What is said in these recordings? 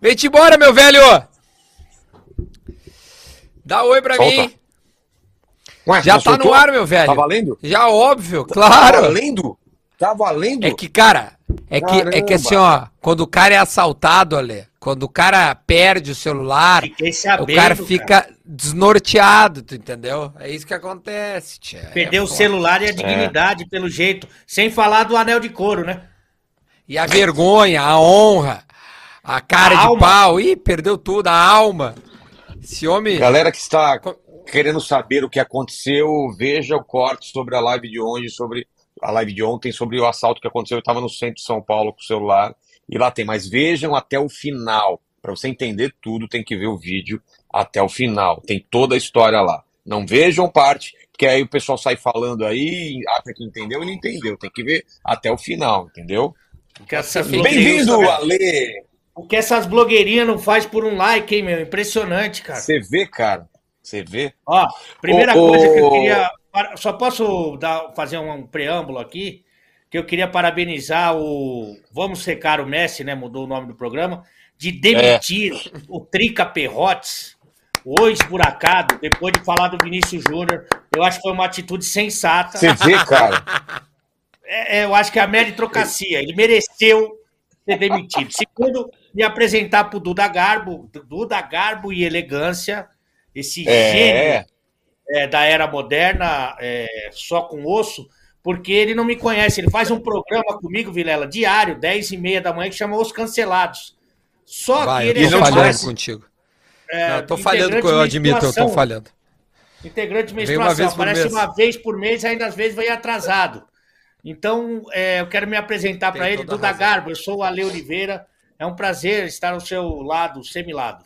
Vem-te embora, meu velho! Dá oi pra Solta. mim. Ué, Já tá soltou? no ar, meu velho. Tá valendo? Já óbvio, Tá claro. valendo? Tá valendo? É que, cara, é que, é que assim, ó, quando o cara é assaltado, Ale, quando o cara perde o celular, Fiquei o sabendo, cara fica desnorteado, tu entendeu? É isso que acontece, tia. Perdeu É o foda. celular e a dignidade, pelo jeito. Sem falar do anel de couro, né? E a vergonha, a honra, a cara A de alma. pau, ih, perdeu tudo, a alma. Esse homem. Galera que está querendo saber o que aconteceu, veja o corte sobre a live de ontem, sobre a live de ontem, sobre o assalto que aconteceu. Eu estava no centro de São Paulo com o celular e lá tem. Mas vejam até o final. Para você entender tudo, tem que ver o vídeo até o final. Tem toda a história lá. Não vejam parte, porque aí o pessoal sai falando aí, acha que entendeu e não entendeu. Tem que ver até o final, entendeu? Bem-vindo, Ale! O que essas blogueirinhas não faz por um like, hein, meu? Impressionante, cara. Você vê, cara? Você vê? Ó, primeira Ô, coisa que eu queria. Só posso dar, fazer um, preâmbulo aqui? Que eu queria parabenizar o. Vamos secar o Messi, né? Mudou o nome do programa. De demitir É. o Trica Perrotes, o esburacado, depois de falar do Vinícius Júnior. Eu acho que foi uma atitude sensata. Você vê, cara? É, é, eu acho que é a meritocracia. Ele mereceu ser demitido. Segundo, me apresentar para o Duda Garbo, Duda Garbo e elegância, esse gênio É. é, da era moderna, é, só com osso, porque ele não me conhece. Ele faz um programa comigo, Vilela, diário, 10 e meia da manhã, que chama Os Cancelados. Só Vai, que eu ele tô não falhando conhece. contigo. é, Não, eu tô falhando, com- eu de admito, eu tô falhando. Integrante de menstruação. vez por Aparece mês. uma vez por mês, ainda às vezes vem atrasado. Então, é, eu quero me apresentar para ele, Duda razão. Garbo. Eu sou o Ale Oliveira. É um prazer estar ao seu lado, semilado.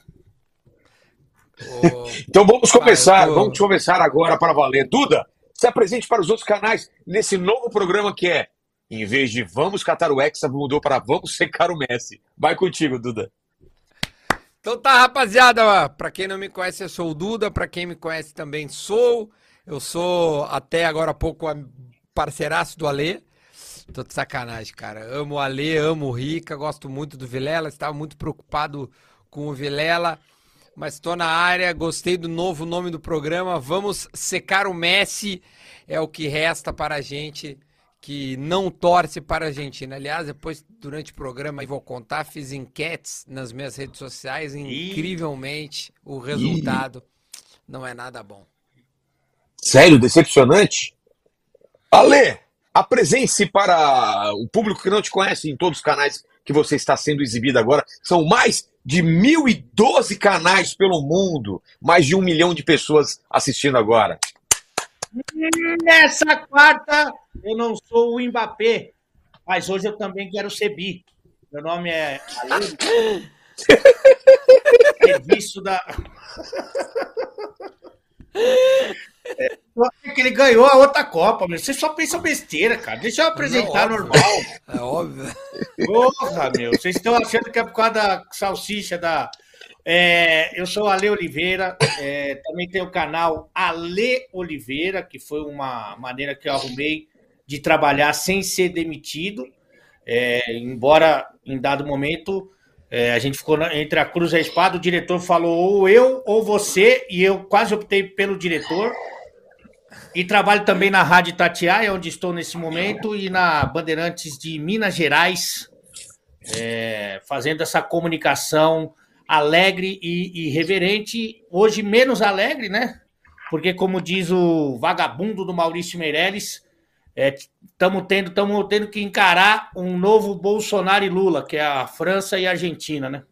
Ô, Então vamos começar, tô- vamos começar agora para valer. Duda, se apresente para os outros canais nesse novo programa que é, em vez de Vamos Catar o Hexa, mudou para Vamos Secar o Messi. Vai contigo, Duda. Então tá, rapaziada, ó, pra quem não me conhece, eu sou o Duda, pra quem me conhece também sou. Eu sou até agora há pouco parceiraço do Alê. Tô de sacanagem, cara. Amo o Alê, amo o Rica, gosto muito do Vilela, estava muito preocupado com o Vilela, mas tô na área, gostei do novo nome do programa. Vamos secar o Messi, é o que resta para a gente que não torce para a Argentina. Aliás, depois, durante o programa, eu vou contar, fiz enquetes nas minhas redes sociais, incrivelmente, o resultado não é nada bom. Sério, decepcionante? Ale, apresente-se para o público que não te conhece em todos os canais que você está sendo exibido agora. São mais de 1.012 canais pelo mundo, mais de um milhão de pessoas assistindo agora. Nessa quarta, eu não sou o Mbappé, mas hoje eu também quero ser bi. Meu nome é. Serviço da. É, que ele ganhou a outra Copa, meu. Vocês só pensam besteira, cara. Deixa eu apresentar Não, óbvio. normal. É óbvio. Porra, meu. Vocês estão achando que é por causa da salsicha da. É, eu sou Ale Oliveira, é, também tenho o canal Ale Oliveira, que foi uma maneira que eu arrumei de trabalhar sem ser demitido. É, embora em dado momento é, a gente ficou na- entre a cruz e a espada, o diretor falou ou eu ou você, e eu quase optei pelo diretor. E trabalho também na Rádio Tatiaia, onde estou nesse momento, e na Bandeirantes de Minas Gerais, é, fazendo essa comunicação alegre e, e reverente. Hoje menos alegre, né? Porque, como diz o vagabundo do Maurício Meirelles, estamos tendo, tamo tendo que encarar um novo Bolsonaro e Lula, que é a França e a Argentina, né?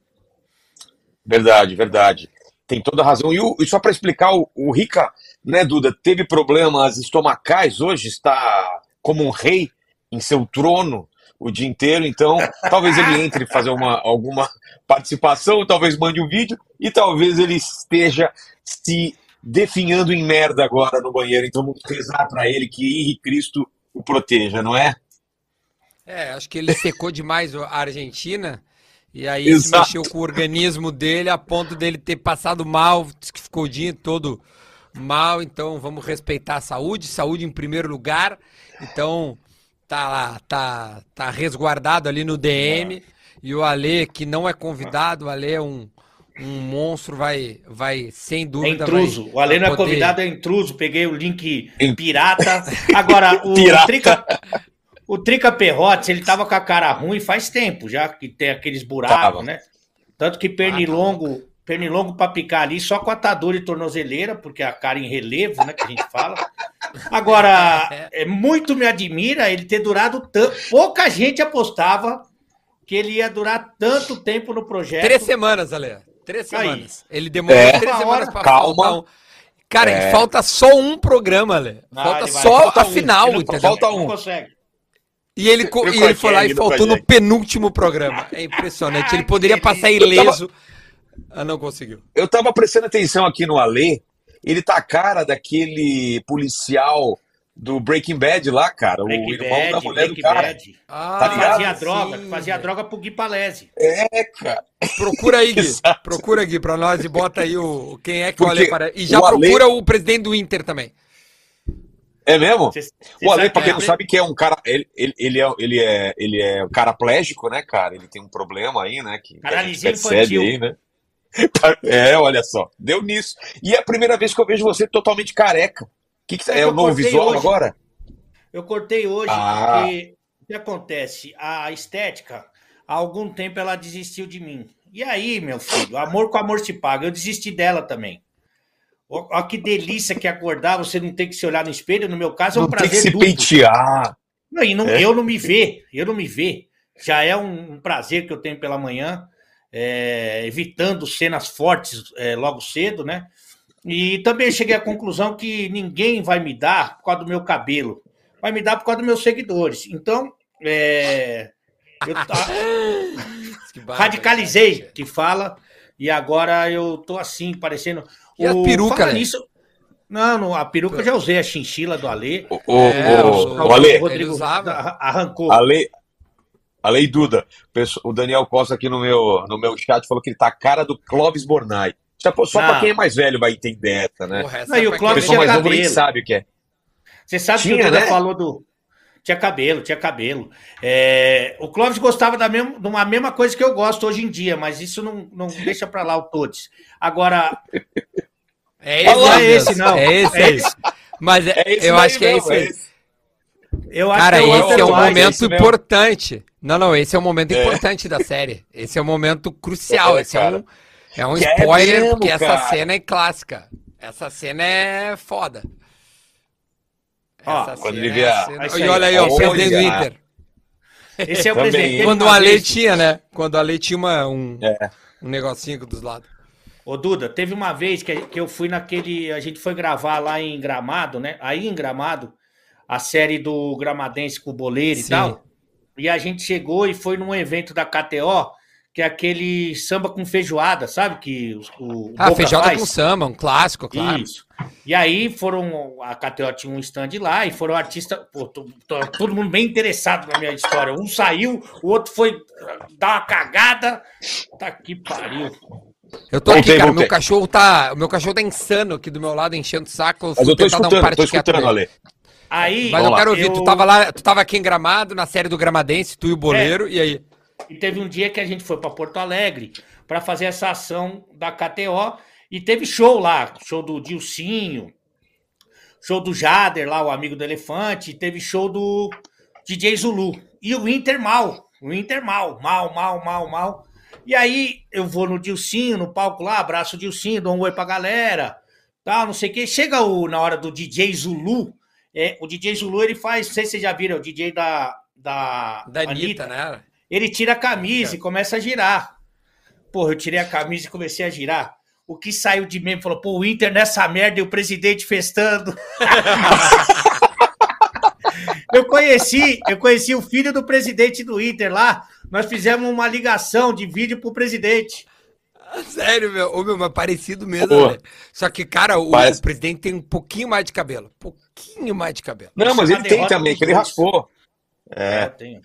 Verdade, verdade. Tem toda a razão. E, o- e só para explicar, o, o Rica, né, Duda, teve problemas estomacais hoje, está como um rei em seu trono o dia inteiro, então talvez ele entre fazer uma, alguma participação, talvez mande um vídeo e talvez ele esteja se definhando em merda agora no banheiro. Então vamos rezar para ele que Henrique Cristo o proteja, não é? É, acho que ele secou demais a Argentina e aí Exato. mexeu com o organismo dele a ponto dele ter passado mal, que ficou o dia todo mal, então vamos respeitar a saúde, saúde em primeiro lugar. Então tá lá, tá, tá resguardado ali no DM E o Ale, que não é convidado, o Ale é um, um monstro, vai, vai sem É dúvida. intruso. vai- O Ale não é poder- convidado, é intruso. Peguei o link pirata. Agora, o Pirata. Trica. O Trica Perrotes, ele tava com a cara ruim faz tempo, já que tem aqueles buracos, Tava. né? Tanto que pernilongo, pernilongo pra picar ali só com atadura e tornozeleira, porque é a cara em relevo, né, que a gente fala. Agora, é, muito me admira ele ter durado tanto. Pouca gente apostava que ele ia durar tanto tempo no projeto. Três semanas, Ale. Três Aí. semanas. Ele demorou É. três semanas pra Calma. um. Cara, É. falta só um programa, Ale. Ah, Falta só falta a um. final, entendeu? Falta um. Não consegue. E ele, co- e ele foi lá e faltou no penúltimo programa. É impressionante. Ele poderia passar ileso. Ah, não conseguiu. Eu tava prestando atenção aqui no Alê, ele tá a cara daquele policial do Breaking Bad lá, cara, Breaking o irmão da Bad, mulher Breaking do cara. Bad. Ah, Tá ligado? Fazia droga, sim, fazia velho. droga pro Gui Palese. É, cara. Procura aí, Gui. Procura, Gui, pra nós e bota aí o quem é que o Porque Ale parece. E já o Ale- procura o presidente do Inter também. É mesmo? Cê- cê O Ale, pra quem que não é- sabe que é um cara, ele, ele, ele é, ele é, ele é caraplégico, né, cara? Ele tem um problema aí, né? Que, Paralisia percebe infantil. aí, né? É, olha só, deu nisso. E é a primeira vez que eu vejo você totalmente careca. Que que, É é, que o novo visual hoje. agora? Eu cortei hoje Ah. porque o que acontece? A estética, há algum tempo ela desistiu de mim. E aí, meu filho, amor com amor se paga. Eu desisti dela também. Ó que delícia que é acordar, você não tem que se olhar no espelho. No meu caso, é um Não tem que prazer se duplo. pentear. Não, e não- É? eu não me ver, eu não me ver. Já é um, um prazer que eu tenho pela manhã, é, evitando cenas fortes é, logo cedo, né? E também cheguei à conclusão que ninguém vai me dar por causa do meu cabelo, vai me dar por causa dos meus seguidores. Então, é, eu radicalizei, que fala, e agora eu tô assim, parecendo. E a peruca, né? nisso- Não, não, a peruca eu já usei, a chinchila do Alê. O, o, É, o, o- o Ale, arran- arrancou. Ale, Ale e Duda, o Daniel Costa aqui no meu, no meu chat falou que ele tá a cara do Clóvis Bornai. Só, só Não. pra quem é mais velho vai entender essa, né? Porra, essa Não, e o O Clóvis mais tinha novo nem cabelo. sabe o que é. Você sabe que Tinha, o Duda né? falou do. Tinha cabelo, tinha cabelo. É, O Clóvis gostava da mesma, de uma mesma coisa que eu gosto hoje em dia, mas isso não, não deixa pra lá o Todes. Agora, É Não é esse, não. É esse É aí. Mas é- É esse eu acho que é isso aí. esse. eu acho Cara, que o esse é um é momento esse mesmo. importante. Não, não, esse é um momento importante da série. Esse é um momento crucial. É, esse é cara. um, é um Que é spoiler, mesmo, porque essa cara. cena é clássica. Essa cena é foda. Ó, Essa quando cena ele vê é a- cena- E olha aí, ó, o Olha. presidente do Inter. esse é o Também. presente. Quando o Ale vez- tinha, né? Quando o Ale tinha uma, um, É. um negocinho dos lados. Ô, Duda, teve uma vez que, que eu fui naquele. A gente foi gravar lá em Gramado, né? Aí em Gramado, a série do Gramadense com o Boleiro e tal. E a gente chegou e foi num evento da KTO, que é aquele samba com feijoada, sabe? Que o, o Ah, Boca feijada faz. com samba, um clássico, claro. Isso. E aí foram. A KTO tinha um stand lá e foram artistas. Pô, tô- tô- todo mundo bem interessado na minha história. Um saiu, o outro foi dar uma cagada. Tá que pariu. Eu tô Voltei, aqui, cara. voltei. Meu cachorro tá. O meu cachorro tá insano aqui do meu lado, enchendo o saco. Mas eu tô tentar dar um escutando, tô escutando. Ale. Aí. Mas eu lá. quero ouvir, eu- tu tava lá, tu tava aqui em Gramado, na série do Gramadense, tu e o Boleiro, e aí? E teve um dia que a gente foi para Porto Alegre para fazer essa ação da KTO e teve show lá, show do Dilcinho, show do Jader lá, o amigo do Elefante, teve show do DJ Zulu. E o Inter mal, o Inter mal, mal, mal, mal, mal. E aí eu vou no Dilcinho, no palco lá, abraço o Dilcinho, dou um oi pra galera, tal, não sei o quê. Chega o, na hora do DJ Zulu, é, o DJ Zulu ele faz, não sei se vocês já viram, é o DJ da, da, Da Anitta, né? Ele tira a camisa e começa a girar. Porra, eu tirei a camisa e comecei a girar. O que saiu de mim falou, pô, o Inter nessa merda e o presidente festando. eu conheci, eu conheci o filho do presidente do Inter lá. Nós fizemos uma ligação de vídeo pro presidente. Sério, meu, ô, meu, mas parecido mesmo, né? Só que, cara, o, Parece- o presidente tem um pouquinho mais de cabelo. Pouquinho mais de cabelo. Não, mas é ele tem também, que ele raspou. É, É. eu tenho.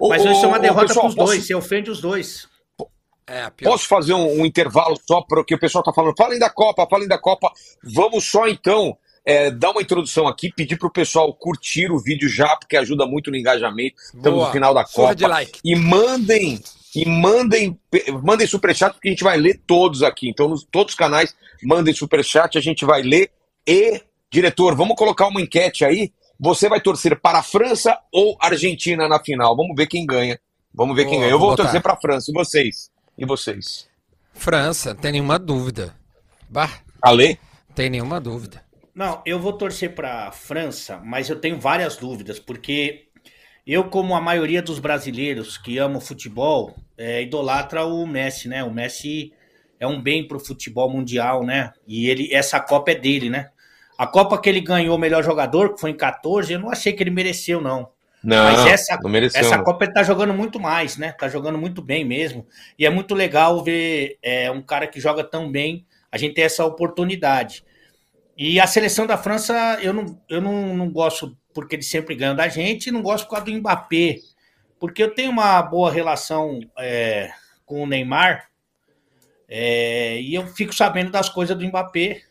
Mas ô, isso é uma derrota pessoal, pros posso- dois, você ofende os dois. É. Posso fazer um, um intervalo só para o que o pessoal está falando? Falem da Copa, falem da Copa. Vamos só então é, dar uma introdução aqui, pedir para o pessoal curtir o vídeo já, porque ajuda muito no engajamento. Estamos Boa. no final da Surra Copa. de like. E mandem e mandem, mandem superchat, porque a gente vai ler todos aqui. Então, nos, todos os canais, mandem superchat, a gente vai ler. E, diretor, vamos colocar uma enquete aí. Você vai torcer para a França ou Argentina na final? Vamos ver quem ganha. Vamos ver quem ganha. Eu vou, vou torcer para a França. E vocês? E vocês? França, tem nenhuma dúvida. Bah. Ale? Tem nenhuma dúvida. Não, eu vou torcer para a França, mas eu tenho várias dúvidas, porque eu, como a maioria dos brasileiros que amam futebol, é, idolatra o Messi, né? O Messi é um bem para o futebol mundial, né? E ele, essa Copa é dele, né? A Copa que ele ganhou o melhor jogador, que foi em 14, eu não achei que ele mereceu, não. Não, Mas essa, não mereceu, essa Copa ele tá jogando muito mais, né? Tá jogando muito bem mesmo. E é muito legal ver é, um cara que joga tão bem, a gente ter essa oportunidade. E a seleção da França, eu não, eu não, não gosto porque ele sempre ganha da gente, e não gosto por causa do Mbappé, porque eu tenho uma boa relação é, com o Neymar, é, e eu fico sabendo das coisas do Mbappé,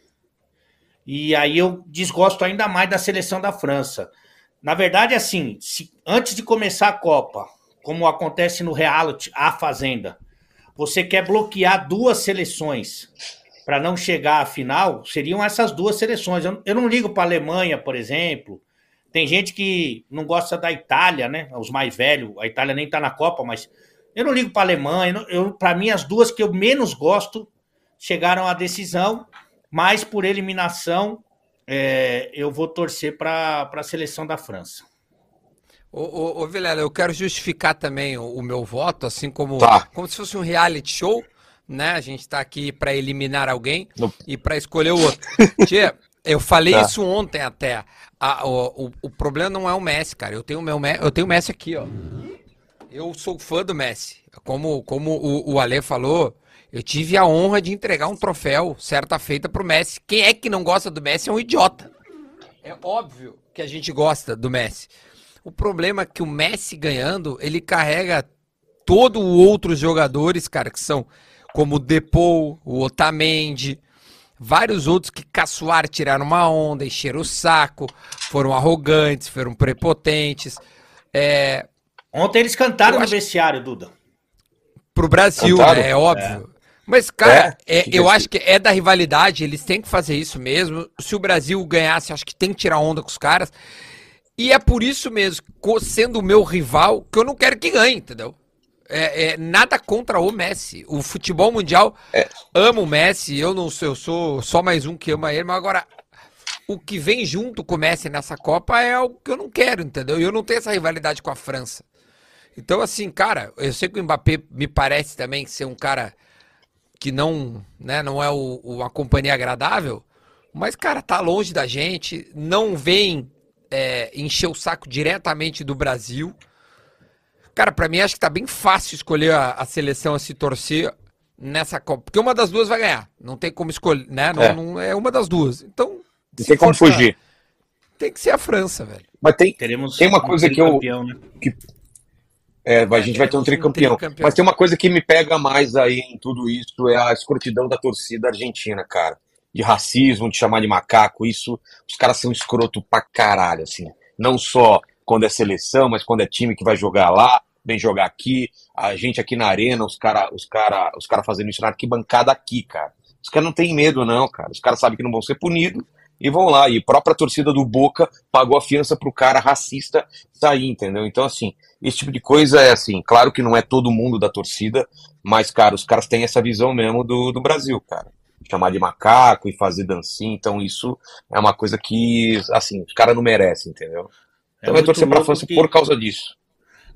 e aí eu desgosto ainda mais da seleção da França. Na verdade, assim, se, antes de começar a Copa, como acontece no reality A Fazenda, você quer bloquear duas seleções para não chegar à final, seriam essas duas seleções. Eu, eu não ligo para a Alemanha, por exemplo, tem gente que não gosta da Itália, né? Os mais velhos. A Itália nem tá na Copa, mas eu não ligo para a Alemanha. Para mim, as duas que eu menos gosto chegaram à decisão, mas por eliminação, é, eu vou torcer para a seleção da França. Ô, ô, ô Vilela, eu quero justificar também o, o meu voto, assim como, tá. como se fosse um reality show, né? A gente está aqui para eliminar alguém no... e para escolher o outro. Tia, eu falei tá. isso ontem até. A, o, o, o, problema não é o Messi, cara. Eu tenho meu eu tenho o Messi aqui, ó. Eu sou fã do Messi. Como, como o, o Ale falou, eu tive a honra de entregar um troféu certa feita pro Messi. Quem é que não gosta do Messi é um idiota. É óbvio que a gente gosta do Messi. O problema é que o Messi ganhando, ele carrega todos os outros jogadores, cara, que são como o Depou, o Otamendi, vários outros que caçoaram, tiraram uma onda, encheram o saco, foram arrogantes, foram prepotentes. É... Ontem eles cantaram no vestiário, Duda. Pro Brasil, né? É óbvio. Mas, cara, é, é, eu acho que é da rivalidade, eles têm que fazer isso mesmo. Se o Brasil ganhasse, acho que tem que tirar onda com os caras. E é por isso mesmo, sendo o meu rival, que eu não quero que ganhe, entendeu? É, é, nada contra o Messi. O futebol mundial é. ama o Messi. Eu não sei, eu sou só mais um que ama ele, mas agora o que vem junto com o Messi nessa Copa é algo que eu não quero, entendeu? E eu não tenho essa rivalidade com a França. Então, assim, cara, eu sei que o Mbappé me parece também ser um cara que não, né, não é o, uma companhia agradável, mas, cara, tá longe da gente, não vem é, encher o saco diretamente do Brasil. Cara, para mim acho que tá bem fácil escolher a, a, seleção a se torcer nessa Copa. Porque uma das duas vai ganhar. Não tem como escolher, né? Não é, não, é uma das duas. Então. Não tem como fugir. Tem que ser a França, velho. Mas tem, Teremos tem uma coisa que eu. Né? Que, é, a gente vai ter um tricampeão. um tricampeão. Mas tem uma coisa que me pega mais aí em tudo isso: é a escrotidão da torcida argentina, cara. De racismo, de chamar de macaco. Isso, os caras são escroto pra caralho, assim. Não só quando é seleção, mas quando é time que vai jogar lá vem jogar aqui, a gente aqui na arena, os caras os cara, os cara fazendo isso na arquibancada aqui, cara. Os caras não têm medo, não, cara. Os caras sabem que não vão ser punidos e vão lá. E a própria torcida do Boca pagou a fiança pro cara racista sair, entendeu? Então, assim, esse tipo de coisa é assim, claro que não é todo mundo da torcida, mas, cara, os caras têm essa visão mesmo do, do Brasil, cara. Chamar de macaco e fazer dancinha, então isso é uma coisa que, assim, os caras não merecem, entendeu? Então é vai torcer pra França que... por causa disso.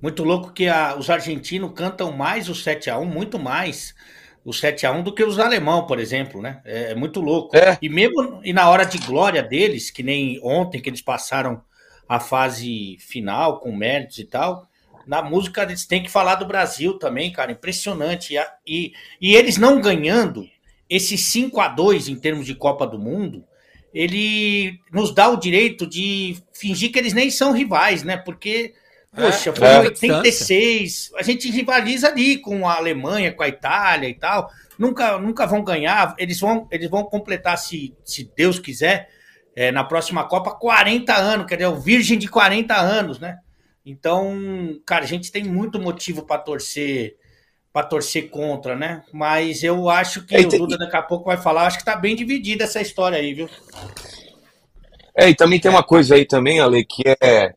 Muito louco que a, os argentinos cantam mais o 7 a 1 muito mais o 7 a 1 do que os alemão, por exemplo, né? É, é muito louco. É. E mesmo e na hora de glória deles, que nem ontem que eles passaram a fase final com méritos e tal, na música eles têm que falar do Brasil também, cara, impressionante. E, e, e eles não ganhando esse 5 a 2 em termos de Copa do Mundo, ele nos dá o direito de fingir que eles nem são rivais, né? Porque Poxa, é, foi em 86. A gente rivaliza ali com a Alemanha, com a Itália e tal. Nunca, nunca vão ganhar. Eles vão, eles vão completar, se, se Deus quiser, é, na próxima Copa, 40 anos. Quer dizer, o Virgem de 40 anos, né? Então, cara, a gente tem muito motivo para torcer para torcer contra, né? Mas eu acho que é, o Duda daqui a pouco vai falar, acho que tá bem dividida essa história aí, viu? É, e também tem uma coisa aí também, Ale, que é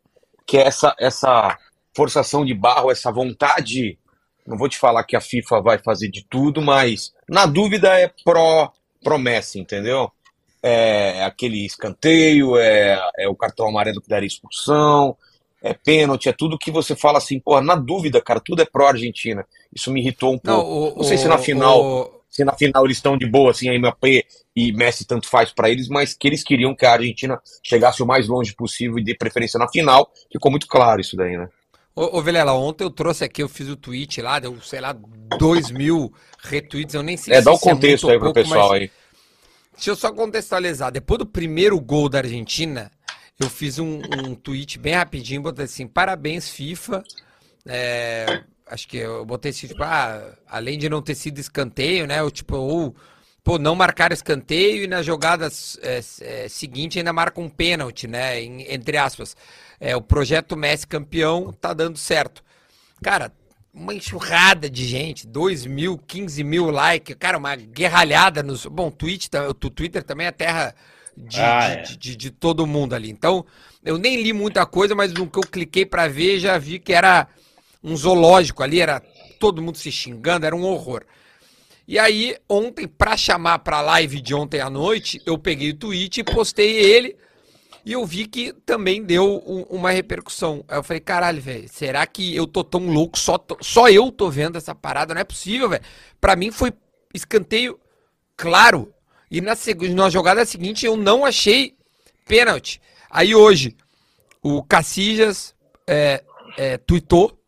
que é essa essa forçação de barro, essa vontade, não vou te falar que a FIFA vai fazer de tudo, mas na dúvida é pró promessa, entendeu? É aquele escanteio, é, é o cartão amarelo que daria expulsão, é pênalti, é tudo que você fala assim, porra, na dúvida, cara, tudo é pró-Argentina. Isso me irritou um pouco. Não, o, não sei o, se na final, o... se na final eles estão de boa, assim, a MAP e Messi tanto faz para eles, mas que eles queriam que a Argentina chegasse o mais longe possível e dê preferência na final. Ficou muito claro isso daí, né? Ô, ô Vilela, ontem eu trouxe aqui, eu fiz o tweet lá, deu, sei lá, dois mil retweets, eu nem sei é, se dá o um contexto é aí pro pouco, pessoal aí. Deixa eu só contextualizar. Depois do primeiro gol da Argentina, eu fiz um, um tweet bem rapidinho, botei assim, parabéns FIFA. É, acho que eu botei assim, tipo, ah, além de não ter sido escanteio, né? Ou tipo, ou pô, não marcar escanteio e na jogada é, é, seguinte ainda marca um pênalti, né? Em, entre aspas. É, o projeto Messi campeão tá dando certo. Cara, uma enxurrada de gente, 2 mil, 15 mil likes, cara, uma guerralhada nos. Bom, Twitch, o Twitter também é terra de, ah, é. de, de, de, todo mundo ali. Então, eu nem li muita coisa, mas no que eu cliquei para ver, já vi que era um zoológico ali, era todo mundo se xingando, era um horror. E aí, ontem, para chamar pra live de ontem à noite, eu peguei o tweet e postei ele. E eu vi que também deu um, uma repercussão. Aí eu falei, caralho, velho, será que eu tô tão louco? Só, tô, só eu tô vendo essa parada? Não é possível, velho. Pra mim foi escanteio claro. E na, na jogada seguinte eu não achei pênalti. Aí hoje, o Cacilhas é, é, tweetou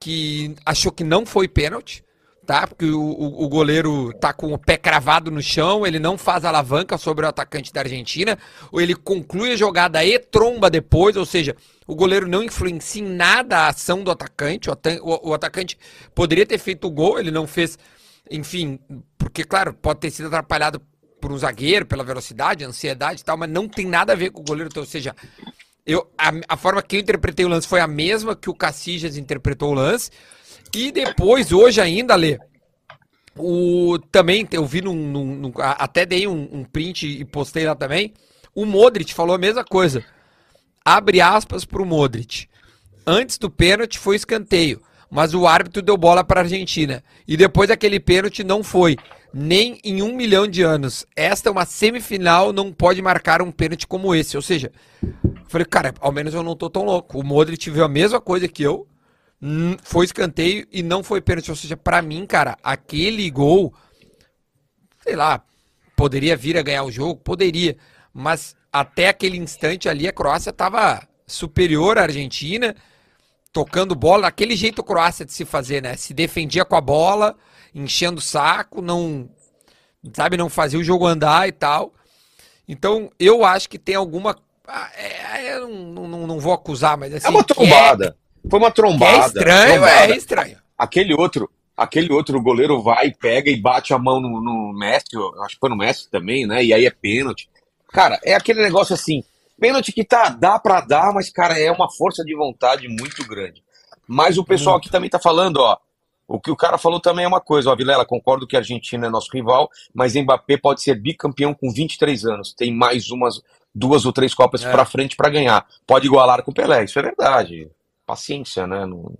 que achou que não foi pênalti, tá? Porque o, o, goleiro tá com o pé cravado no chão, ele não faz alavanca sobre o atacante da Argentina, ou ele conclui a jogada e tromba depois, ou seja, o goleiro não influencia em nada a ação do atacante, o, o, o atacante poderia ter feito o gol, ele não fez, enfim, porque, claro, pode ter sido atrapalhado por um zagueiro, pela velocidade, ansiedade e tal, mas não tem nada a ver com o goleiro. Então, ou seja, eu, a, a, forma que eu interpretei o lance foi a mesma que o Cacijas interpretou o lance. E depois, hoje ainda, Lê, o, também eu vi num, num, num até dei um, um, print e postei lá também. O Modric falou a mesma coisa. Abre aspas para o Modric. Antes do pênalti foi escanteio, mas o árbitro deu bola para a Argentina. E depois aquele pênalti não foi nem em um milhão de anos. Esta é uma semifinal, não pode marcar um pênalti como esse. Ou seja, falei, cara, ao menos eu não tô tão louco. O Modric viu a mesma coisa que eu, foi escanteio e não foi pênalti. Ou seja, para mim, cara, aquele gol, sei lá, poderia vir a ganhar o jogo? Poderia. Mas até aquele instante ali, a Croácia tava superior à Argentina, tocando bola, daquele jeito Croácia de se fazer, né? Se defendia com a bola enchendo o saco, não, sabe, não fazia o jogo andar e tal. Então, eu acho que tem alguma. Ah, é, é, eu não, não, não, vou acusar, mas assim. É uma trombada. É, Foi uma trombada. é estranho, trombada. é estranho. Aquele outro, aquele outro goleiro vai, pega e bate a mão no, no Messi, acho que foi no Messi também, né? E aí é pênalti. Cara, é aquele negócio assim, pênalti que tá, dá para dar, mas, cara, é uma força de vontade muito grande. Mas o pessoal aqui também tá falando, ó, o que o cara falou também é uma coisa, ó, Vilela, concordo que a Argentina é nosso rival, mas Mbappé pode ser bicampeão com 23 anos, tem mais umas duas ou três copas é. para frente para ganhar. Pode igualar com o Pelé, isso é verdade. Paciência, né? Não...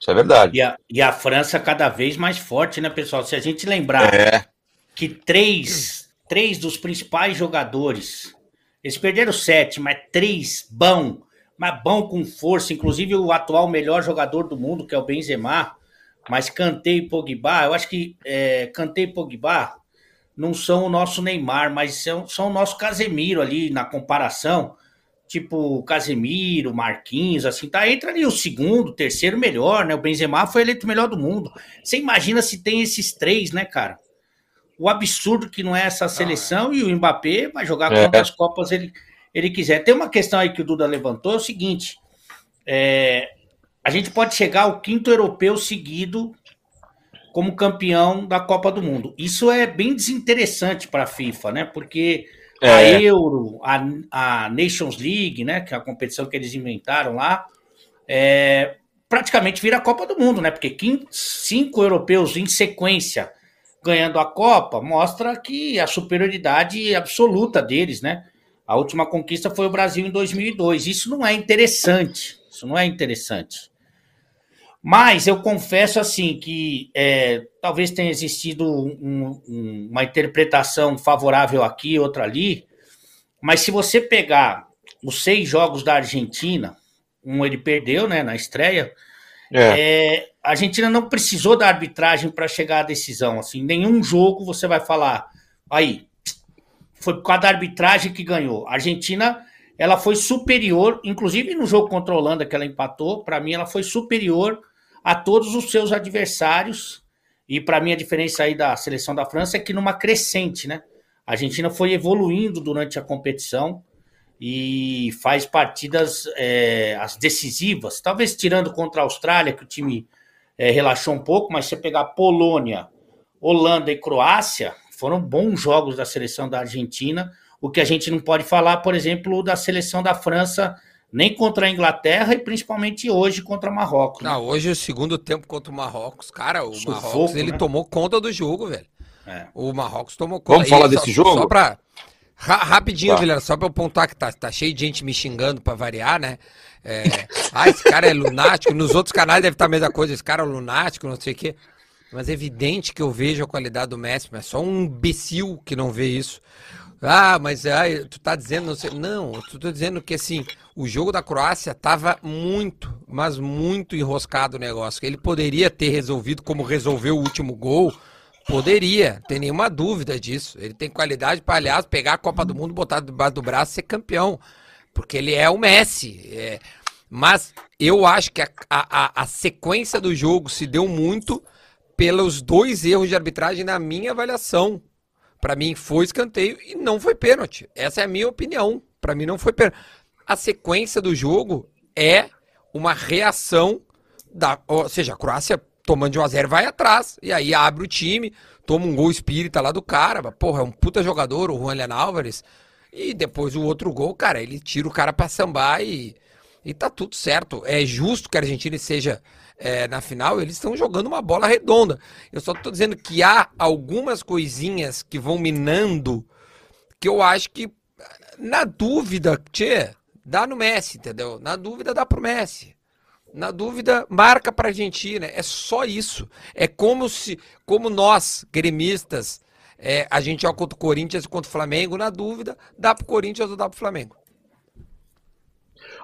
Isso é verdade. E a, e a França cada vez mais forte, né, pessoal? Se a gente lembrar é. que três, três dos principais jogadores, eles perderam sete, mas três bom, mas bom com força, inclusive o atual melhor jogador do mundo, que é o Benzema, mas Kanté e Pogba, eu acho que é, Kanté e Pogba não são o nosso Neymar, mas são, são o nosso Casemiro ali na comparação. Tipo, Casemiro, Marquinhos, assim, tá? Entra ali o segundo, terceiro melhor, né? O Benzema foi eleito o melhor do mundo. Você imagina se tem esses três, né, cara? O absurdo que não é essa seleção é. e o Mbappé vai jogar é. quantas Copas ele, ele quiser. Tem uma questão aí que o Duda levantou, é o seguinte: é, a gente pode chegar ao quinto europeu seguido como campeão da Copa do Mundo. Isso é bem desinteressante para a FIFA, né? Porque é. a Euro, a, a, Nations League, né, que é a competição que eles inventaram lá, é, praticamente vira a Copa do Mundo, né? Porque cinco europeus em sequência ganhando a Copa mostra que a superioridade absoluta deles, né? A última conquista foi o Brasil em 2002. Isso não é interessante. Isso não é interessante. Mas eu confesso assim que é, talvez tenha existido um, um, uma interpretação favorável aqui, outra ali. Mas se você pegar os seis jogos da Argentina, um ele perdeu, né, na estreia. É. É, a Argentina não precisou da arbitragem para chegar à decisão. Assim, nenhum jogo você vai falar aí foi por causa da arbitragem que ganhou. A Argentina ela foi superior, inclusive no jogo contra a Holanda que ela empatou. Para mim ela foi superior a todos os seus adversários. E para mim a diferença aí da seleção da França é que numa crescente, né? A Argentina foi evoluindo durante a competição e faz partidas é, as decisivas, talvez tirando contra a Austrália, que o time é, relaxou um pouco, mas se você pegar Polônia, Holanda e Croácia, foram bons jogos da seleção da Argentina, o que a gente não pode falar, por exemplo, da seleção da França nem contra a Inglaterra e principalmente hoje contra o Marrocos. Né? Não, hoje o segundo tempo contra o Marrocos, cara, o Sufoco, Marrocos ele né? tomou conta do jogo, velho. É. O Marrocos tomou conta. Vamos falar desse jogo? Só pra ra rapidinho, tá. só para eu pontuar que tá, tá cheio de gente me xingando para variar, né? É, ah, esse cara é lunático. Nos outros canais deve estar a mesma coisa. Esse cara é lunático, não sei o quê. Mas é evidente que eu vejo a qualidade do Messi, mas só um imbecil que não vê isso. Ah, mas ah, tu tá dizendo, não sei. Não, eu tô dizendo que assim, o jogo da Croácia tava muito, mas muito enroscado o negócio. Ele poderia ter resolvido como resolveu o último gol. Poderia, tem nenhuma dúvida disso. Ele tem qualidade para, aliás, pegar a Copa do Mundo, botar debaixo do braço e ser campeão. Porque ele é o Messi. É... Mas eu acho que a, a, a sequência do jogo se deu muito pelos dois erros de arbitragem na minha avaliação. Para mim foi escanteio e não foi pênalti. Essa é a minha opinião. Para mim não foi pênalti. A sequência do jogo é uma reação da, ou seja, a Croácia tomando de 1 a 0 vai atrás e aí abre o time, toma um gol espírita lá do cara, porra, é um puta jogador, o Juan Álvares. E depois o outro gol, cara, ele tira o cara para sambar e e tá tudo certo. É justo que a Argentina seja é, na final, eles estão jogando uma bola redonda. Eu só estou dizendo que há algumas coisinhas que vão minando que eu acho que, na dúvida, tchê, dá no Messi, entendeu? Na dúvida, dá pro Messi. Na dúvida, marca pra Argentina. É só isso. É como se, como nós, gremistas, é, a gente joga contra o Corinthians e contra o Flamengo, na dúvida, dá pro Corinthians ou dá pro Flamengo.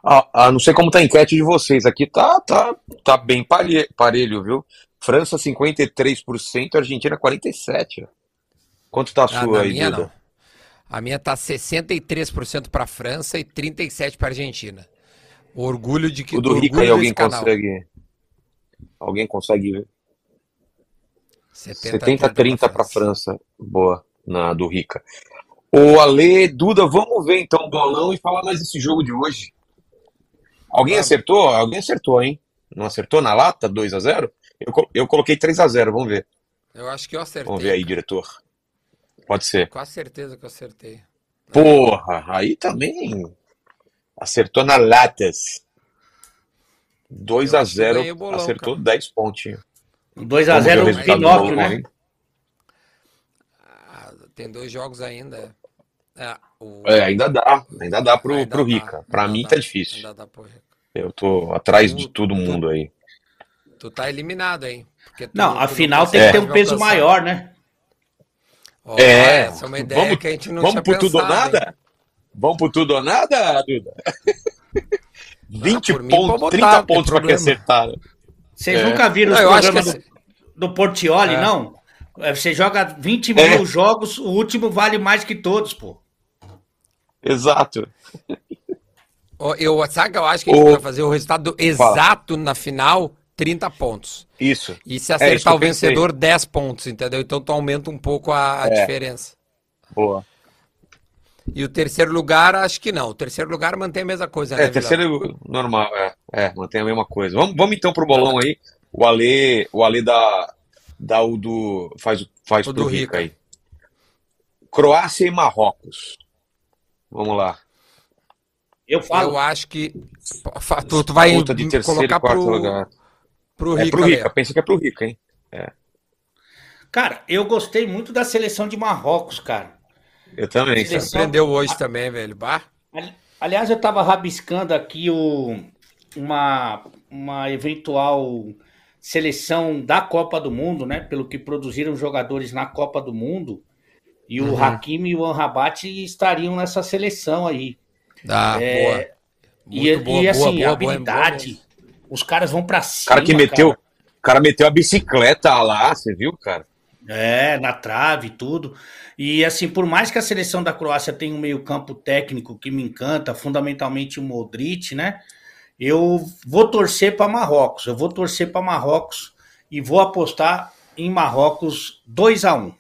Ah, ah, não sei como tá a enquete de vocês. Aqui tá, tá, tá bem parelho, viu? França 53%, Argentina 47%. Quanto tá a ah, sua aí, minha, Duda? Não. A minha tá 63% para França e 37% para Argentina. Orgulho de que o do Rica aí alguém consegue Alguém consegue ver? 70 30 para França. Boa, na do Rica. O Ale, Duda, vamos ver então o bolão e falar mais desse jogo de hoje. Alguém acertou? Alguém acertou, hein? Não acertou na lata 2 a 0 eu, eu coloquei 3 a 0 vamos ver. Eu acho que eu acertei. Vamos ver aí, diretor. Pode ser. Com certeza que eu acertei. Porra, aí também acertou na latas. 2 a 0 bolão, acertou cara. 10 pontinhos. 2 a 0 o Pinóquio, né? Ah, tem dois jogos ainda. É, o... é, ainda dá, ainda dá pro, ainda pro Rica. Dá, pra mim dá, tá difícil. Ainda dá pro Rica. Eu tô atrás tu, de todo mundo tu, aí. Tu tá eliminado, hein? Tu, não, afinal tem que ter um peso maior, né? Oh, é, essa é uma ideia vamos, que a gente não Vamos pro tudo ou nada? Hein? Vamos pro tudo ou nada, Duda? 20 não, pontos, 30 pontos pra que acertar. Vocês é. nunca viram os programas do, do Portioli, é. não? É, você joga 20 mil é. jogos, o último vale mais que todos, pô. Exato. Eu, sabe que eu acho que a gente o... vai fazer o resultado exato Fala. na final, 30 pontos. Isso. E se é acertar é o vencedor, 10 pontos, entendeu? Então tu aumenta um pouco a, a é. diferença. Boa. E o terceiro lugar, acho que não. O terceiro lugar mantém a mesma coisa, né? É, terceiro normal, é. É, mantém a mesma coisa. Vamos, vamos então pro bolão aí. O Ale, o Ale da, da o do. Faz, faz o pro Rica aí. Croácia e Marrocos. Vamos lá. Eu falo. Eu acho que. Tu, tu vai terceiro, colocar pro. Lugar. Pro É Rica. pro Rica, pensa que é pro Rica, hein? Cara, eu gostei muito da seleção de Marrocos, cara. Eu também. Seleção-. Surpreendeu hoje também, velho. Bah. Ali- Aliás, eu estava rabiscando aqui o, uma, uma eventual seleção da Copa do Mundo, né? Pelo que produziram jogadores na Copa do Mundo. E o Uhum. Hakimi e o Anrabat estariam nessa seleção aí. Ah, É, boa. E, Muito boa, e, boa, assim, boa, boa, habilidade. boa os caras vão pra O cima. cara que meteu, cara. o cara meteu a bicicleta lá, você viu, cara? É, na trave e tudo. E assim, por mais que a seleção da Croácia tenha um meio-campo técnico que me encanta, fundamentalmente o Modric, né? Eu vou torcer para Marrocos. Eu vou torcer para Marrocos e vou apostar em Marrocos 2 a 1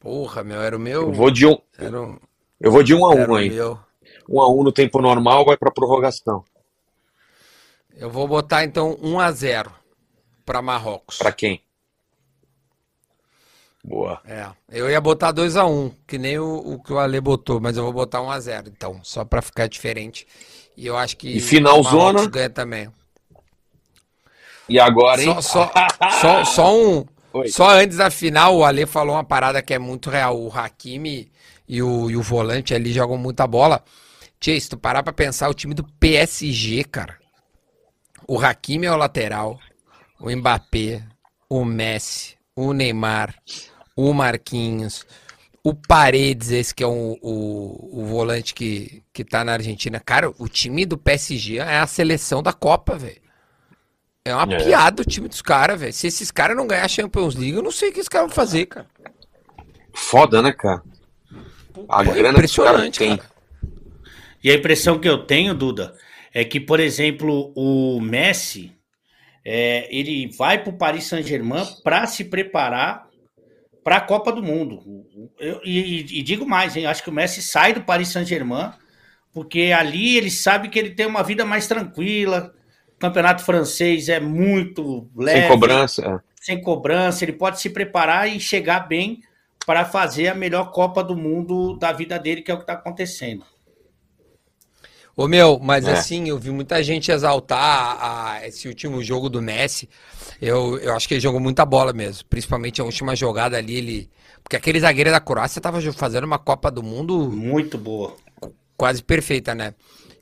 Porra, meu, era o meu. Eu vou de um, o- eu vou de um a era um o aí. meu. Um a um no tempo normal vai pra prorrogação. Eu vou botar então 1 a 0 para Marrocos. Pra quem? Boa. É, eu ia botar 2 a 1 que nem o, o que o Ale botou, mas eu vou botar 1 a 0 então, só pra ficar diferente. E eu acho que E final zona? ganha também. E agora, hein? Só, só, só, só um. Oi. Só antes da final, o Ale falou uma parada que é muito real. O Hakimi e o, e o volante ali jogam muita bola. Tchê, se tu parar pra pensar, o time do PSG, cara. O Hakimi é o lateral. O Mbappé, o Messi, o Neymar, o Marquinhos, o Paredes, esse que é o, o, o volante que, que tá na Argentina. Cara, o time do PSG é a seleção da Copa, velho. É uma É. piada o time dos caras, velho. Se esses caras não ganhar a Champions League, eu não sei o que esses caras vão fazer, cara. Foda, né, cara? A Pô, grana que impressionante, têm. cara. E a impressão que eu tenho, Duda, é que, por exemplo, o Messi, é, ele vai para o Paris Saint-Germain para se preparar para a Copa do Mundo. Eu- e, e digo mais, hein, acho que o Messi sai do Paris Saint-Germain porque ali ele sabe que ele tem uma vida mais tranquila. O campeonato francês é muito leve, Sem cobrança. é. sem cobrança. Ele pode se preparar e chegar bem para fazer a melhor Copa do Mundo da vida dele, que é o que está acontecendo. Ô meu, mas É. assim, eu vi muita gente exaltar a- esse último jogo do Messi. Eu, eu acho que ele jogou muita bola mesmo. Principalmente a última jogada ali, ele. Porque aquele zagueiro da Croácia tava jo- fazendo uma Copa do Mundo Muito boa. quase perfeita, né?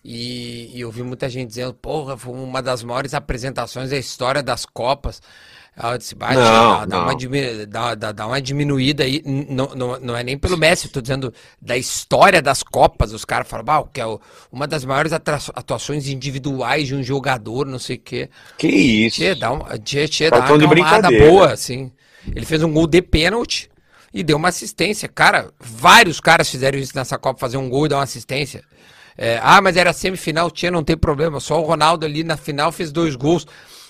E, e eu vi muita gente dizendo, porra, foi uma das maiores apresentações da história das Copas. Eu disse, bate, Não, dá, uma, não. dimi- dá, dá- dá uma diminuída aí. Não, não, não é nem pelo Messi, tô dizendo da história das Copas. Os caras falam, bah, que é uma das maiores atuações individuais de um jogador, não sei o quê. Que isso. Tchê, dá uma, tchê, tchê, dá Cartão uma boa, assim. Ele fez um gol de pênalti e deu uma assistência. Cara, vários caras fizeram isso nessa Copa, fazer um gol e dar uma assistência. É, ah, mas era semifinal, tinha, não tem problema. Só o Ronaldo ali na final fez dois gols.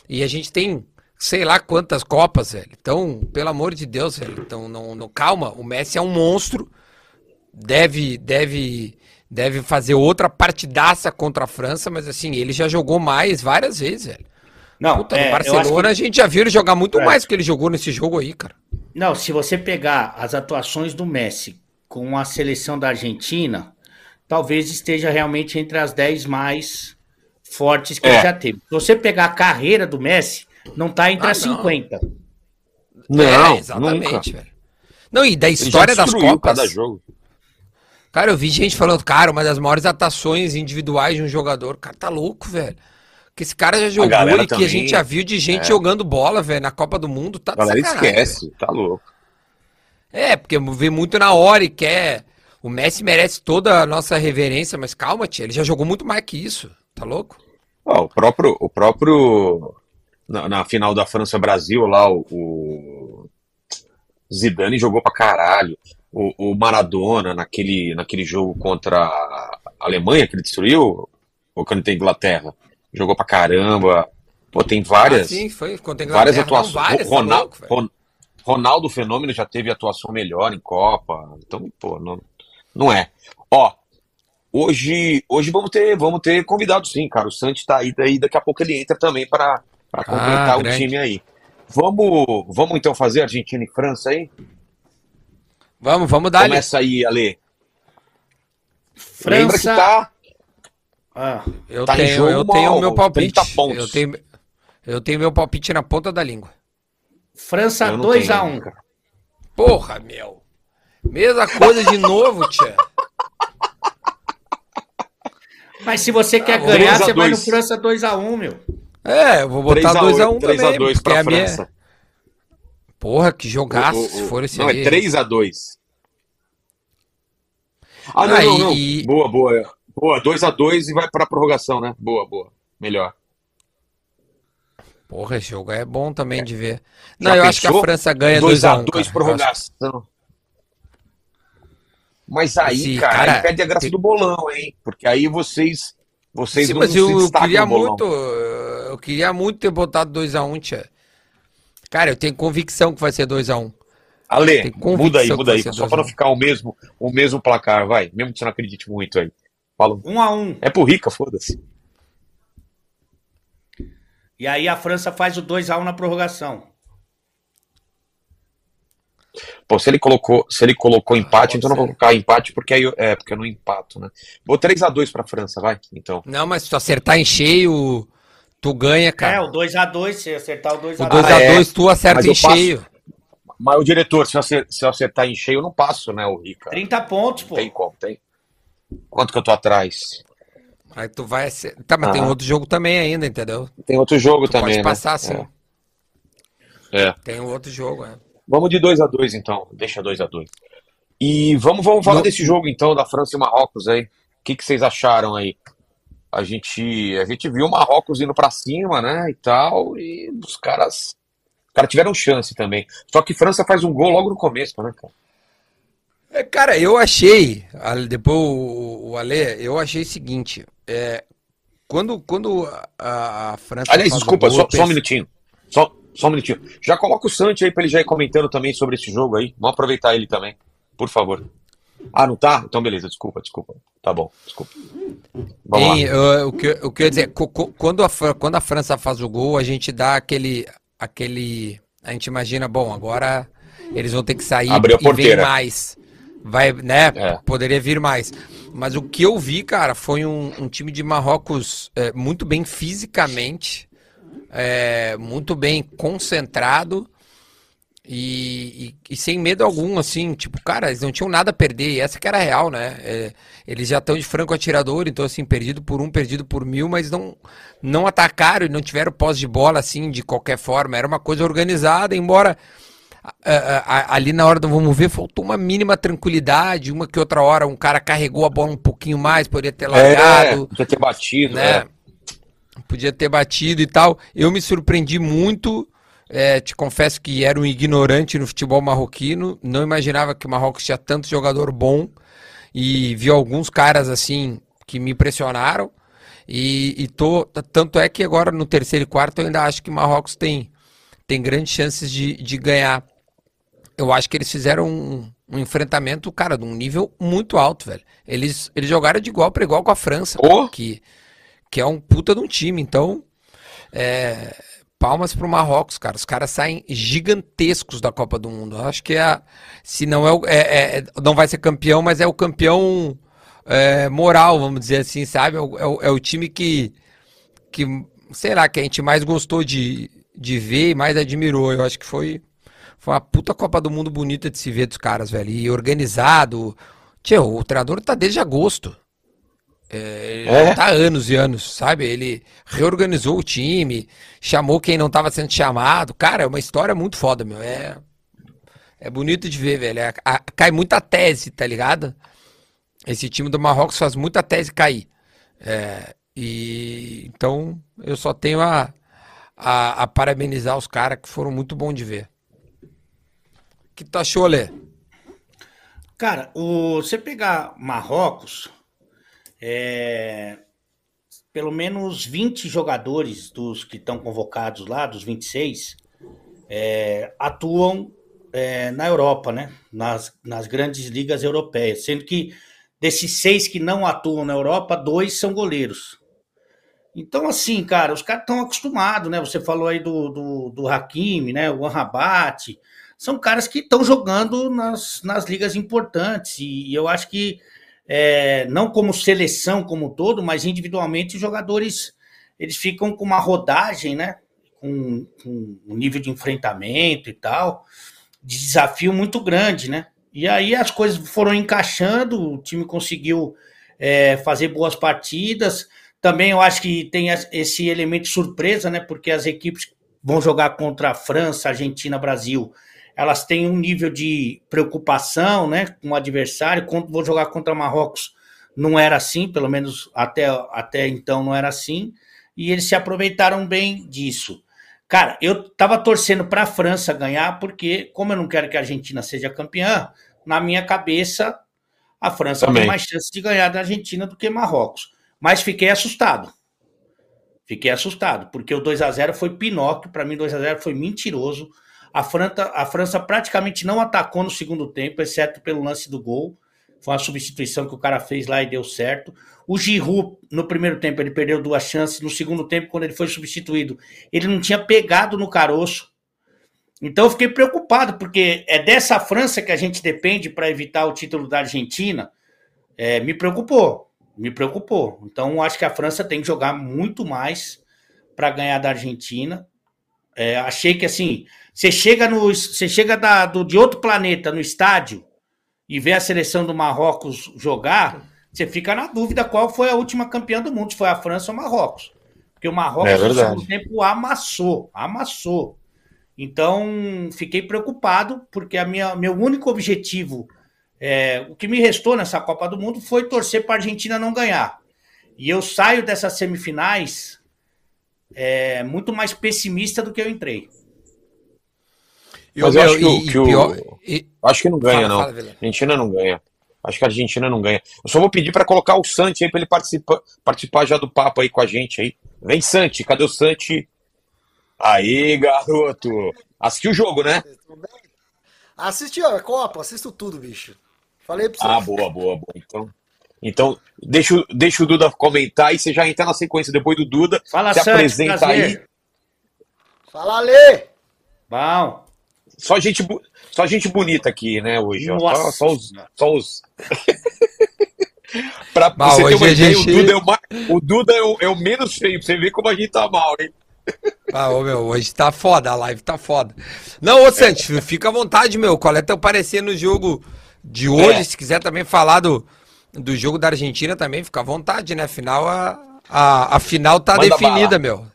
E a gente tem sei lá quantas Copas, velho. Então, pelo amor de Deus, velho. Então, não, não, calma. O Messi é um monstro. Deve, deve, deve fazer outra partidaça contra a França, mas assim, ele já jogou mais várias vezes, velho. Não, Puta, é, no Barcelona que- a gente já viu ele jogar muito É. mais do que ele jogou nesse jogo aí, cara. Não, se você pegar as atuações do Messi com a seleção da Argentina, talvez esteja realmente entre as 10 mais fortes que É. ele já teve. Se você pegar a carreira do Messi, não tá entre Ah, as não. 50. Não, é, exatamente, nunca. velho. Não, e da história das Copas. cada jogo. Cara, eu vi gente falando, cara, uma das maiores atuações individuais de um jogador. Cara, tá louco, velho. Que esse cara já jogou e que a gente já viu de gente é. jogando bola, velho, na Copa do Mundo. Tá A galera esquece, tá louco. velho. É, porque vê muito na hora e quer. O Messi merece toda a nossa reverência, mas calma, tia, ele já jogou muito mais que isso. Tá louco? Ó, o próprio, o próprio na, na final da França-Brasil lá, o, o Zidane jogou pra caralho. O, o Maradona naquele, naquele jogo contra a Alemanha que ele destruiu, ou quando tem Inglaterra, jogou pra caramba. Pô, tem várias, Ah, sim, foi contra a várias Inglaterra. Atuações. várias, tá Ronaldo, louco, velho. Ron- Ronaldo Fenômeno já teve atuação melhor em Copa. Então, pô, não, não é. Ó, hoje, hoje vamos ter, vamos ter convidado sim, cara. O Santos tá aí, daí daqui a pouco ele entra também para para completar Ah, o time aí. Vamos, vamos então fazer Argentina e França aí? Vamos, vamos dar ali. Começa aí, Ale. Lembra que França. tá Ah, Eu Tá tenho, eu tenho o meu palpite. 30 pontos. Eu tenho, Eu tenho meu palpite na ponta da língua. França Eu não 2x1. tenho, cara. Porra, meu. Mesma coisa de novo, tia. Mas se você quer Ah, ganhar, 2 a você vai no 2. França 2x1, meu. É, eu vou botar 2x1 também. 3x2 porque pra a minha... França. Porra, que jogaço, O- o- se for esse não, aí. é 3x2. Ah, não, Ah, não, não. Boa, boa. Boa, 2x2 e vai pra prorrogação, né? Boa, boa. Melhor. Porra, esse jogo é bom também de ver. Já Não, eu acho que a pensou? França ganha 2x1. 2x2 prorrogação. Mas aí, Esse cara, cara aí perde a graça tem- do bolão, hein? Porque aí vocês. Vocês Sim, não mas se eu, eu queria muito. Eu queria muito ter botado 2x1, tia. Cara, eu tenho convicção que vai ser 2x1. Ale, Tem convicção muda aí, muda aí. ser Só 2 a pra não 1. ficar o mesmo, o mesmo placar, vai. Mesmo que você não acredite muito aí. Fala. 1x1. É pro Rica, foda-se. E aí a França faz o 2x1 na prorrogação. Pô, se ele colocou, se ele colocou empate, pode então eu não vou ser. colocar empate porque aí eu- é, porque eu não empato, né? Vou 3x2 pra França, vai. Então. Não, mas se tu acertar em cheio, tu ganha, É, cara. o 2x2, se acertar o 2x2. O Ah, 2x2 é. tu acerta em cheio. Mas o diretor, se eu acer- se eu acertar em cheio, eu não passo, né, o Rica? 30 pontos, pô. Tem como, tem. Quanto que eu tô atrás? Aí tu vai. Tá, mas tem Ah. outro jogo também ainda, entendeu? Tem outro jogo Tu também, pode né? passar sim. É. É. Tem um outro jogo, é. Vamos de 2x2 então. Deixa 2x2. E vamos, vamos falar Não- desse jogo então, da França e Marrocos aí. O que, que vocês acharam aí? A gente, a gente viu o Marrocos indo pra cima, né, e tal, e os caras, os caras tiveram chance também. Só que França faz um gol logo no começo, né, cara? É, Cara, eu achei, depois o, o Ale, eu achei o seguinte, é, quando, quando a, a França Aliás, desculpa, gol, só, só um minutinho. Só, só um minutinho. Já coloca o Santi aí pra ele já ir comentando também sobre esse jogo aí. Vamos aproveitar ele também, por favor. Ah, não tá? Então beleza, desculpa, desculpa. Tá bom, desculpa. Vamos lá. Hein, eu- o, que, o que eu ia dizer, quando a, quando a França faz o gol, a gente dá aquele, aquele, a gente imagina, bom, agora eles vão ter que sair Abriu a e porteira. mais, vai, né, É. poderia vir mais. Mas o que eu vi, cara, foi um, um time de Marrocos é, muito bem fisicamente, é, muito bem concentrado e, e- e sem medo algum, assim, tipo, cara, eles não tinham nada a perder, e essa que era a real, né? É, eles já estão de franco atirador, então, assim, perdido por um, perdido por mil, mas não, não atacaram e não tiveram posse de bola, assim, de qualquer forma. Era uma coisa organizada, embora a- a- a- ali na hora do vamos ver, faltou uma mínima tranquilidade, uma que outra hora um cara carregou a bola um pouquinho mais, poderia ter É, largado podia ter batido, né? né? Podia ter batido e tal. Eu me surpreendi muito. É, te confesso que era um ignorante no futebol marroquino. Não imaginava que o Marrocos tinha tanto jogador bom. E vi alguns caras assim que me impressionaram. E, e tô, tanto é que agora no terceiro e quarto eu ainda acho que o Marrocos tem, tem grandes chances de, de ganhar. Eu acho que eles fizeram um, um enfrentamento, cara, de um nível muito alto, velho. Eles, eles jogaram de igual para igual com a França, Ô! que, que é um puta de um time. Então, é, palmas pro Marrocos, cara. Os caras saem gigantescos da Copa do Mundo. Eu acho que é, se não é, o- é- é- não vai ser campeão, mas é o campeão é, moral, vamos dizer assim, sabe? É o, é o- é o time que, que, sei lá, que a gente mais gostou de, de ver e mais admirou. Eu acho que foi, foi uma puta Copa do Mundo bonita de se ver dos caras, velho. E organizado. Tio, o treinador tá desde agosto. É, ele É? tá há anos e anos, sabe? Ele reorganizou o time, chamou quem não tava sendo chamado. Cara, é uma história muito foda, meu. É, é bonito de ver, velho. É- a- cai muita tese, tá ligado? Esse time do Marrocos faz muita tese cair. É, e então eu só tenho a, a, a parabenizar os caras que foram muito bons de ver. O que tu achou, Lê? Cara, o, você pegar Marrocos, é, pelo menos 20 jogadores dos que estão convocados lá, dos 26, é, atuam é, na Europa, né? Nas, nas grandes ligas europeias. Sendo que desses seis que não atuam na Europa, dois são goleiros. Então, assim, cara, os caras estão acostumados, né? Você falou aí do, do, do Hakimi, né? O Anrabat. São caras que estão jogando nas, nas ligas importantes. E eu acho que, é, não como seleção como um todo, mas individualmente, os jogadores eles ficam com uma rodagem, né? com, com um nível de enfrentamento e tal, de desafio muito grande, né? E aí as coisas foram encaixando, o time conseguiu é, fazer boas partidas. Também eu acho que tem esse elemento surpresa, né? Porque as equipes vão jogar contra a França, Argentina, Brasil. Elas têm um nível de preocupação, né? Com o adversário. Quando vão jogar contra Marrocos, não era assim, pelo menos até, até então não era assim. E eles se aproveitaram bem disso. Cara, eu tava torcendo para a França ganhar, porque, como eu não quero que a Argentina seja campeã, na minha cabeça, a França Também. tem mais chance de ganhar da Argentina do que Marrocos. Mas fiquei assustado. Fiquei assustado, porque o 2 a 0 foi Pinóquio, para mim 2 a 0 foi mentiroso. A França, a França praticamente não atacou no segundo tempo, exceto pelo lance do gol. Foi uma substituição que o cara fez lá e deu certo. O Giroud, no primeiro tempo, ele perdeu duas chances. No segundo tempo, quando ele foi substituído, ele não tinha pegado no caroço. Então eu fiquei preocupado, porque é dessa França que a gente depende para evitar o título da Argentina. É, me preocupou, me preocupou. Então acho que a França tem que jogar muito mais para ganhar da Argentina. É, achei que assim, você chega no, você chega da, do, de outro planeta no estádio e vê a seleção do Marrocos jogar, você fica na dúvida qual foi a última campeã do mundo, se foi a França ou o Marrocos. Porque o Marrocos é no segundo tempo amassou, amassou. Então, fiquei preocupado, porque a minha, meu único objetivo, é, o que me restou nessa Copa do Mundo foi torcer para a Argentina não ganhar. E eu saio dessas semifinais é, muito mais pessimista do que eu entrei. Mas eu, acho que, o, que pior, o, e... acho que não ganha, fala, não. Fala, a Argentina não ganha. Acho que a Argentina não ganha. Eu só vou pedir para colocar o Santi aí para ele participar, participar já do papo aí com a gente aí. Vem Santi, cadê o Santi? Aí, garoto. Assistiu o jogo, né? Assisti, ó, Copa, assisto tudo, bicho. Falei pra você. Ah, boa, boa, boa. Então, então deixa, deixa o Duda comentar e você já entra na sequência depois do Duda. Fala, se Santos, apresenta prazer. aí. Fala, Lê! Bom. Só gente, só gente bonita aqui, né, hoje. Ó. Só, só os. Só os... pra Mas você ter uma ideia, gente... o Duda, é o, o, Duda é o, é o menos feio. Pra você ver como a gente tá mal, hein? Ah, ô, meu, hoje tá foda, a live tá foda. Não, ô Santos, fica à vontade, meu. Qual é teu parecer no jogo de hoje? É. Se quiser também falar do, do jogo da Argentina também, fica à vontade, né? Afinal, a, a, a final tá Manda definida, bala. meu.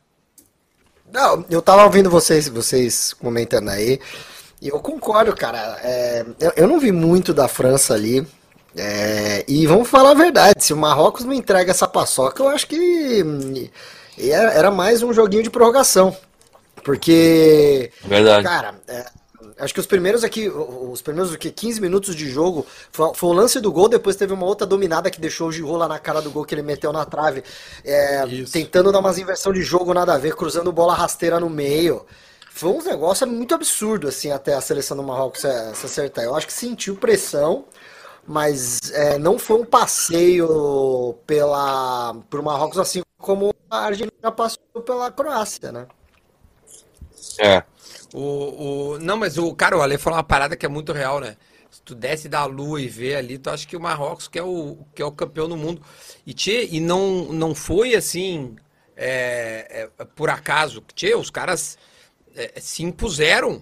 Não, eu tava ouvindo vocês, vocês comentando aí. E eu concordo, cara. É, eu, eu, não vi muito da França ali. É, e vamos falar a verdade, se o Marrocos não entrega essa paçoca, eu acho que e era mais um joguinho de prorrogação. Porque. Verdade. Cara, é, acho que os primeiros aqui, os primeiros o que, 15 minutos de jogo, foi, foi, o lance do gol, depois teve uma outra dominada que deixou o Giroud lá na cara do gol que ele meteu na trave, é, tentando dar umas inversão de jogo nada a ver, cruzando bola rasteira no meio. Foi um negócio muito absurdo, assim, até a seleção do Marrocos se, se acertar. Eu acho que sentiu pressão, mas é, não foi um passeio pela, pro Marrocos assim como a Argentina passou pela Croácia, né? É. O, o, não, mas o cara, o Ale falou uma parada que é muito real, né? Se tu desce da lua e vê ali, tu acha que o Marrocos que é o, que é o campeão do mundo. E, tchê, e não, não foi assim é, é, por acaso. Tchê, os caras é, se impuseram.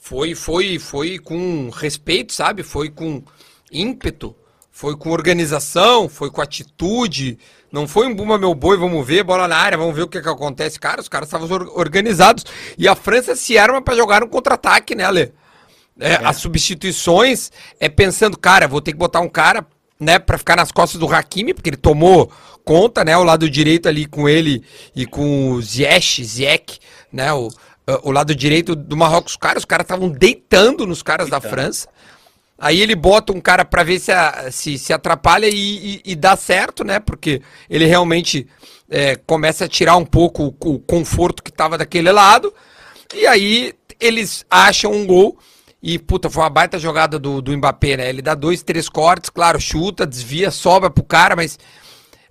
Foi, foi, foi com respeito, sabe? Foi com ímpeto. Foi com organização, foi com atitude, não foi um Buma meu boi, vamos ver, bola na área, vamos ver o que, que acontece. Cara, os caras estavam organizados. E a França se arma para jogar um contra-ataque, né, Ale? É, é. As substituições é pensando, cara, vou ter que botar um cara, né, para ficar nas costas do Hakimi, porque ele tomou conta, né, o lado direito ali com ele e com o Ziyech, Ziyech, né, o, o lado direito do Marrocos. Cara, os caras estavam deitando nos caras deitando. da França. Aí ele bota um cara para ver se, a, se, se atrapalha e, e, e, dá certo, né? Porque ele realmente é, começa a tirar um pouco o, o conforto que tava daquele lado. E aí eles acham um gol. E, puta, foi uma baita jogada do, do Mbappé, né? Ele dá dois, três cortes, claro, chuta, desvia, sobra pro cara, mas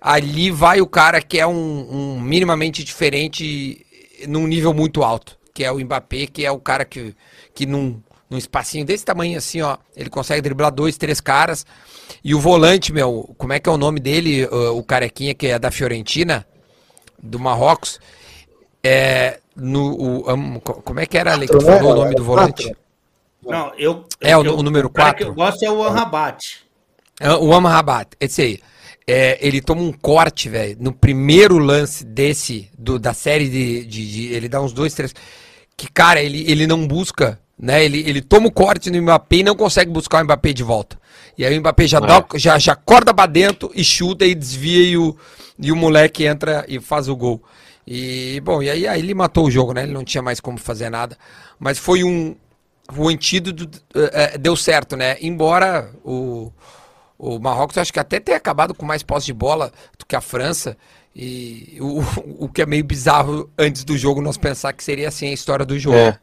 ali vai o cara que é um, um minimamente diferente num nível muito alto, que é o Mbappé, que é o cara que, que não num espacinho desse tamanho assim, ó. Ele consegue driblar dois, três caras. E o volante, meu, como é que é o nome dele? O, o carequinha que é da Fiorentina, do Marrocos. É, no. O, um, como é que era ali que tu falou o nome do volante? Não, eu. É, eu, o, o número 4? que eu gosto é o Amrabat. É, o Amrabat, esse aí. É, ele toma um corte, velho, no primeiro lance desse, do, da série de, de, de, Ele dá uns dois, três. Que, cara, ele, ele não busca, né? Ele, ele toma o corte no Mbappé e não consegue buscar o Mbappé de volta. E aí o Mbappé já, é. dá, já, já corda pra dentro e chuta e desvia e o, e o moleque entra e faz o gol. E, bom, e aí, aí ele matou o jogo, né? Ele não tinha mais como fazer nada. Mas foi um. O antídoto uh, deu certo, né? Embora o, o Marrocos acho que até tenha acabado com mais posse de bola do que a França. E o, o que é meio bizarro antes do jogo nós pensar que seria assim a história do jogo. É.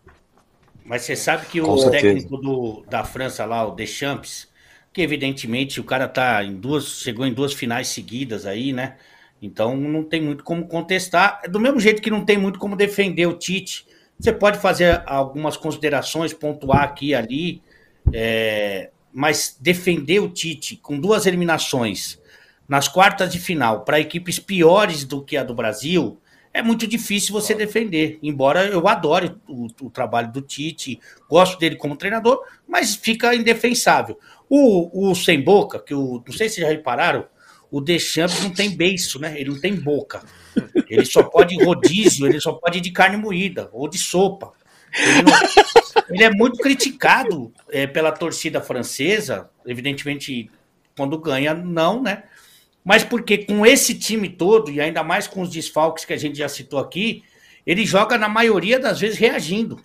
Mas você sabe que o técnico do, da França lá, o Deschamps, que evidentemente o cara tá em duas, chegou em duas finais seguidas aí, né? Então não tem muito como contestar. Do mesmo jeito que não tem muito como defender o Tite. Você pode fazer algumas considerações, pontuar aqui e ali, é, mas defender o Tite com duas eliminações nas quartas de final para equipes piores do que a do Brasil é muito difícil você defender. Embora eu adore o, o trabalho do Tite, gosto dele como treinador, mas fica indefensável. O, o Sem Boca, que o, não sei se já repararam, o Deschamps não tem beiço, né? Ele não tem boca. Ele só pode rodízio, ele só pode ir de carne moída ou de sopa. Ele, não... ele é muito criticado é, pela torcida francesa, evidentemente, quando ganha, não, né? Mas porque com esse time todo, e ainda mais com os desfalques que a gente já citou aqui, ele joga na maioria das vezes reagindo.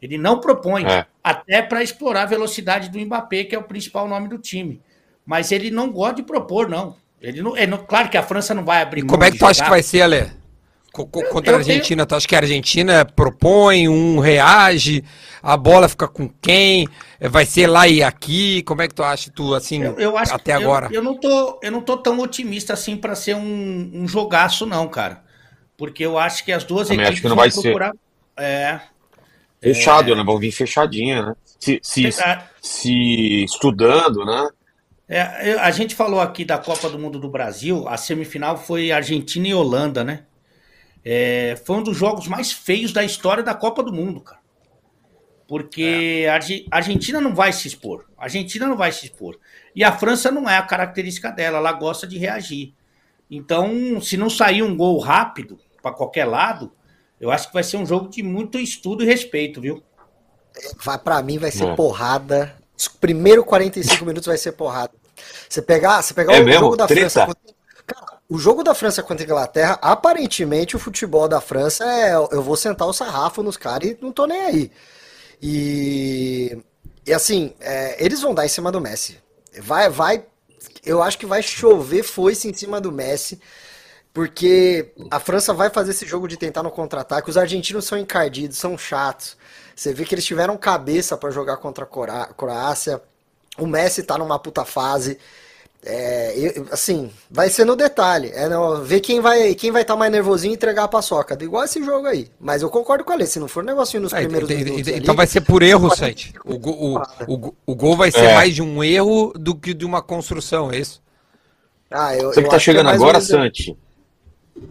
Ele não propõe, é. até para explorar a velocidade do Mbappé, que é o principal nome do time. Mas ele não gosta de propor, não. Ele não, é, não, claro que a França não vai abrir. Como é que tu acha que vai ser, Ale? Contra a Argentina, tu acha que a Argentina propõe, um reage, a bola fica com quem? Vai ser lá e aqui? Como é que tu acha, tu, assim, eu, eu acho até agora? Eu, eu, não tô, eu não tô tão otimista assim para ser um, um jogaço, não, cara. Porque eu acho que as duas Também equipes acho que não vai procurar. Ser. É. Fechado, é... né? Vão vir fechadinha, né? Se, se, é... se estudando, né? É, a gente falou aqui da Copa do Mundo do Brasil, a semifinal foi Argentina e Holanda, né? É, foi um dos jogos mais feios da história da Copa do Mundo, cara. Porque é. a Argentina não vai se expor. A Argentina não vai se expor. E a França não é a característica dela, ela gosta de reagir. Então, se não sair um gol rápido para qualquer lado, eu acho que vai ser um jogo de muito estudo e respeito, viu? Vai para mim vai ser é. porrada. Os primeiros 45 minutos vai ser porrada. Você pegar, você pegar é o mesmo? jogo da Treta. França, o jogo da França contra a Inglaterra, aparentemente o futebol da França é eu vou sentar o sarrafo nos caras e não tô nem aí. E, e assim, é, eles vão dar em cima do Messi. Vai, vai, eu acho que vai chover foice em cima do Messi. Porque a França vai fazer esse jogo de tentar no contra-ataque. Os argentinos são encardidos, são chatos. Você vê que eles tiveram cabeça para jogar contra a Croácia. O Messi tá numa puta fase. É, eu, assim, vai ser no detalhe. É no, ver quem vai quem vai estar tá mais nervosinho e entregar a paçoca. Igual esse jogo aí. Mas eu concordo com ele. Se não for negocinho nos é, primeiros tem, minutos. Então ali, vai ser por erro, Sante. O, o, o, o, gol vai ser é. mais de um erro do que de uma construção, é isso? Ah, eu, Você que tá chegando que é agora, Santi.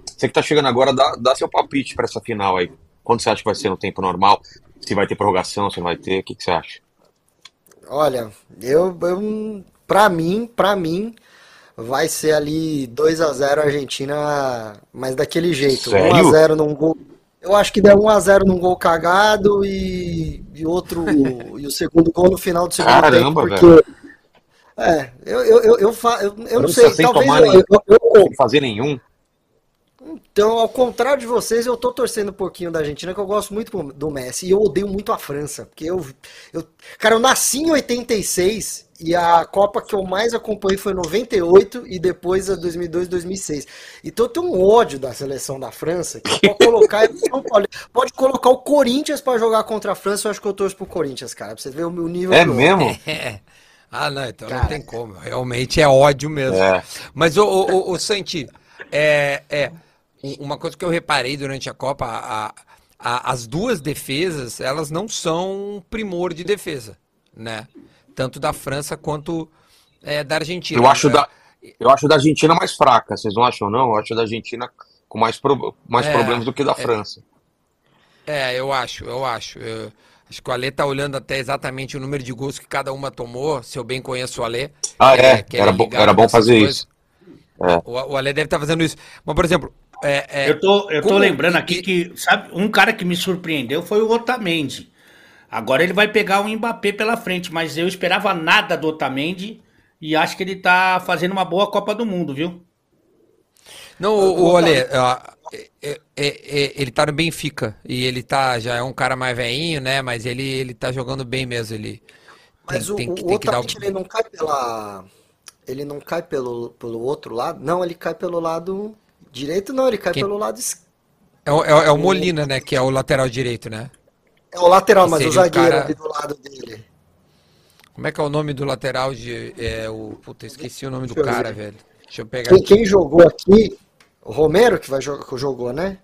Você que tá chegando agora, dá, dá seu palpite para essa final aí. Quando você acha que vai ser no tempo normal? Se vai ter prorrogação, se não vai ter, o que, que você acha? Olha, eu, eu para mim, para mim vai ser ali 2 a 0 Argentina, mas daquele jeito, Sério? 1 a 0 num gol. Eu acho que der 1 a 0 num gol cagado e, e outro e o segundo gol no final do segundo Caramba, tempo, porque velho. É, eu eu eu, eu, eu, eu não sei, talvez eu, eu, eu, sem fazer nenhum. Então, ao contrário de vocês, eu tô torcendo um pouquinho da Argentina, que eu gosto muito do Messi, e eu odeio muito a França, porque eu, eu cara, eu nasci em 86 e a Copa que eu mais acompanhei foi 98 e depois a 2002, 2006. Então eu tenho um ódio da seleção da França, que pode colocar, pode colocar o Corinthians para jogar contra a França, eu acho que eu torço pro Corinthians, cara, pra você ver o meu nível. É mesmo? É. Ah, não, então cara, não tem como. Realmente é ódio mesmo. É. Mas, o, o, o Santi, é, é, uma coisa que eu reparei durante a Copa, a, a, as duas defesas, elas não são primor de defesa, né? Tanto da França quanto é, da Argentina. Eu acho, da, eu acho da Argentina mais fraca, vocês não acham não? Eu acho da Argentina com mais, pro, mais é, problemas do que da é. França. É, eu acho, eu acho. Eu, acho que o Alê tá olhando até exatamente o número de gols que cada uma tomou, se eu bem conheço o Alê. Ah, é, é era, bom, era bom fazer coisas. isso. É. O, o Alê deve estar tá fazendo isso. Mas, por exemplo, é, é, eu tô, eu tô lembrando aqui que, sabe, um cara que me surpreendeu foi o Otamendi. Agora ele vai pegar o Mbappé pela frente, mas eu esperava nada do Otamendi e acho que ele tá fazendo uma boa Copa do Mundo, viu? Não, o, o Olê, é, é, é, ele tá no Benfica e ele tá, já é um cara mais velhinho, né? Mas ele, ele tá jogando bem mesmo. Ele mas tem, o, tem, o, tem que dar o... ele não cai pela. Ele não cai pelo, pelo outro lado? Não, ele cai pelo lado direito, não, ele cai Quem... pelo lado esquerdo. É, o, é, é o Molina, né? Que é o lateral direito, né? É o lateral, mas o zagueiro cara... ali do lado dele. Como é que é o nome do lateral de. É, o, puta, esqueci o nome do cara, velho. Deixa eu pegar. Quem, quem jogou aqui o Romero que vai jogar, jogou, né?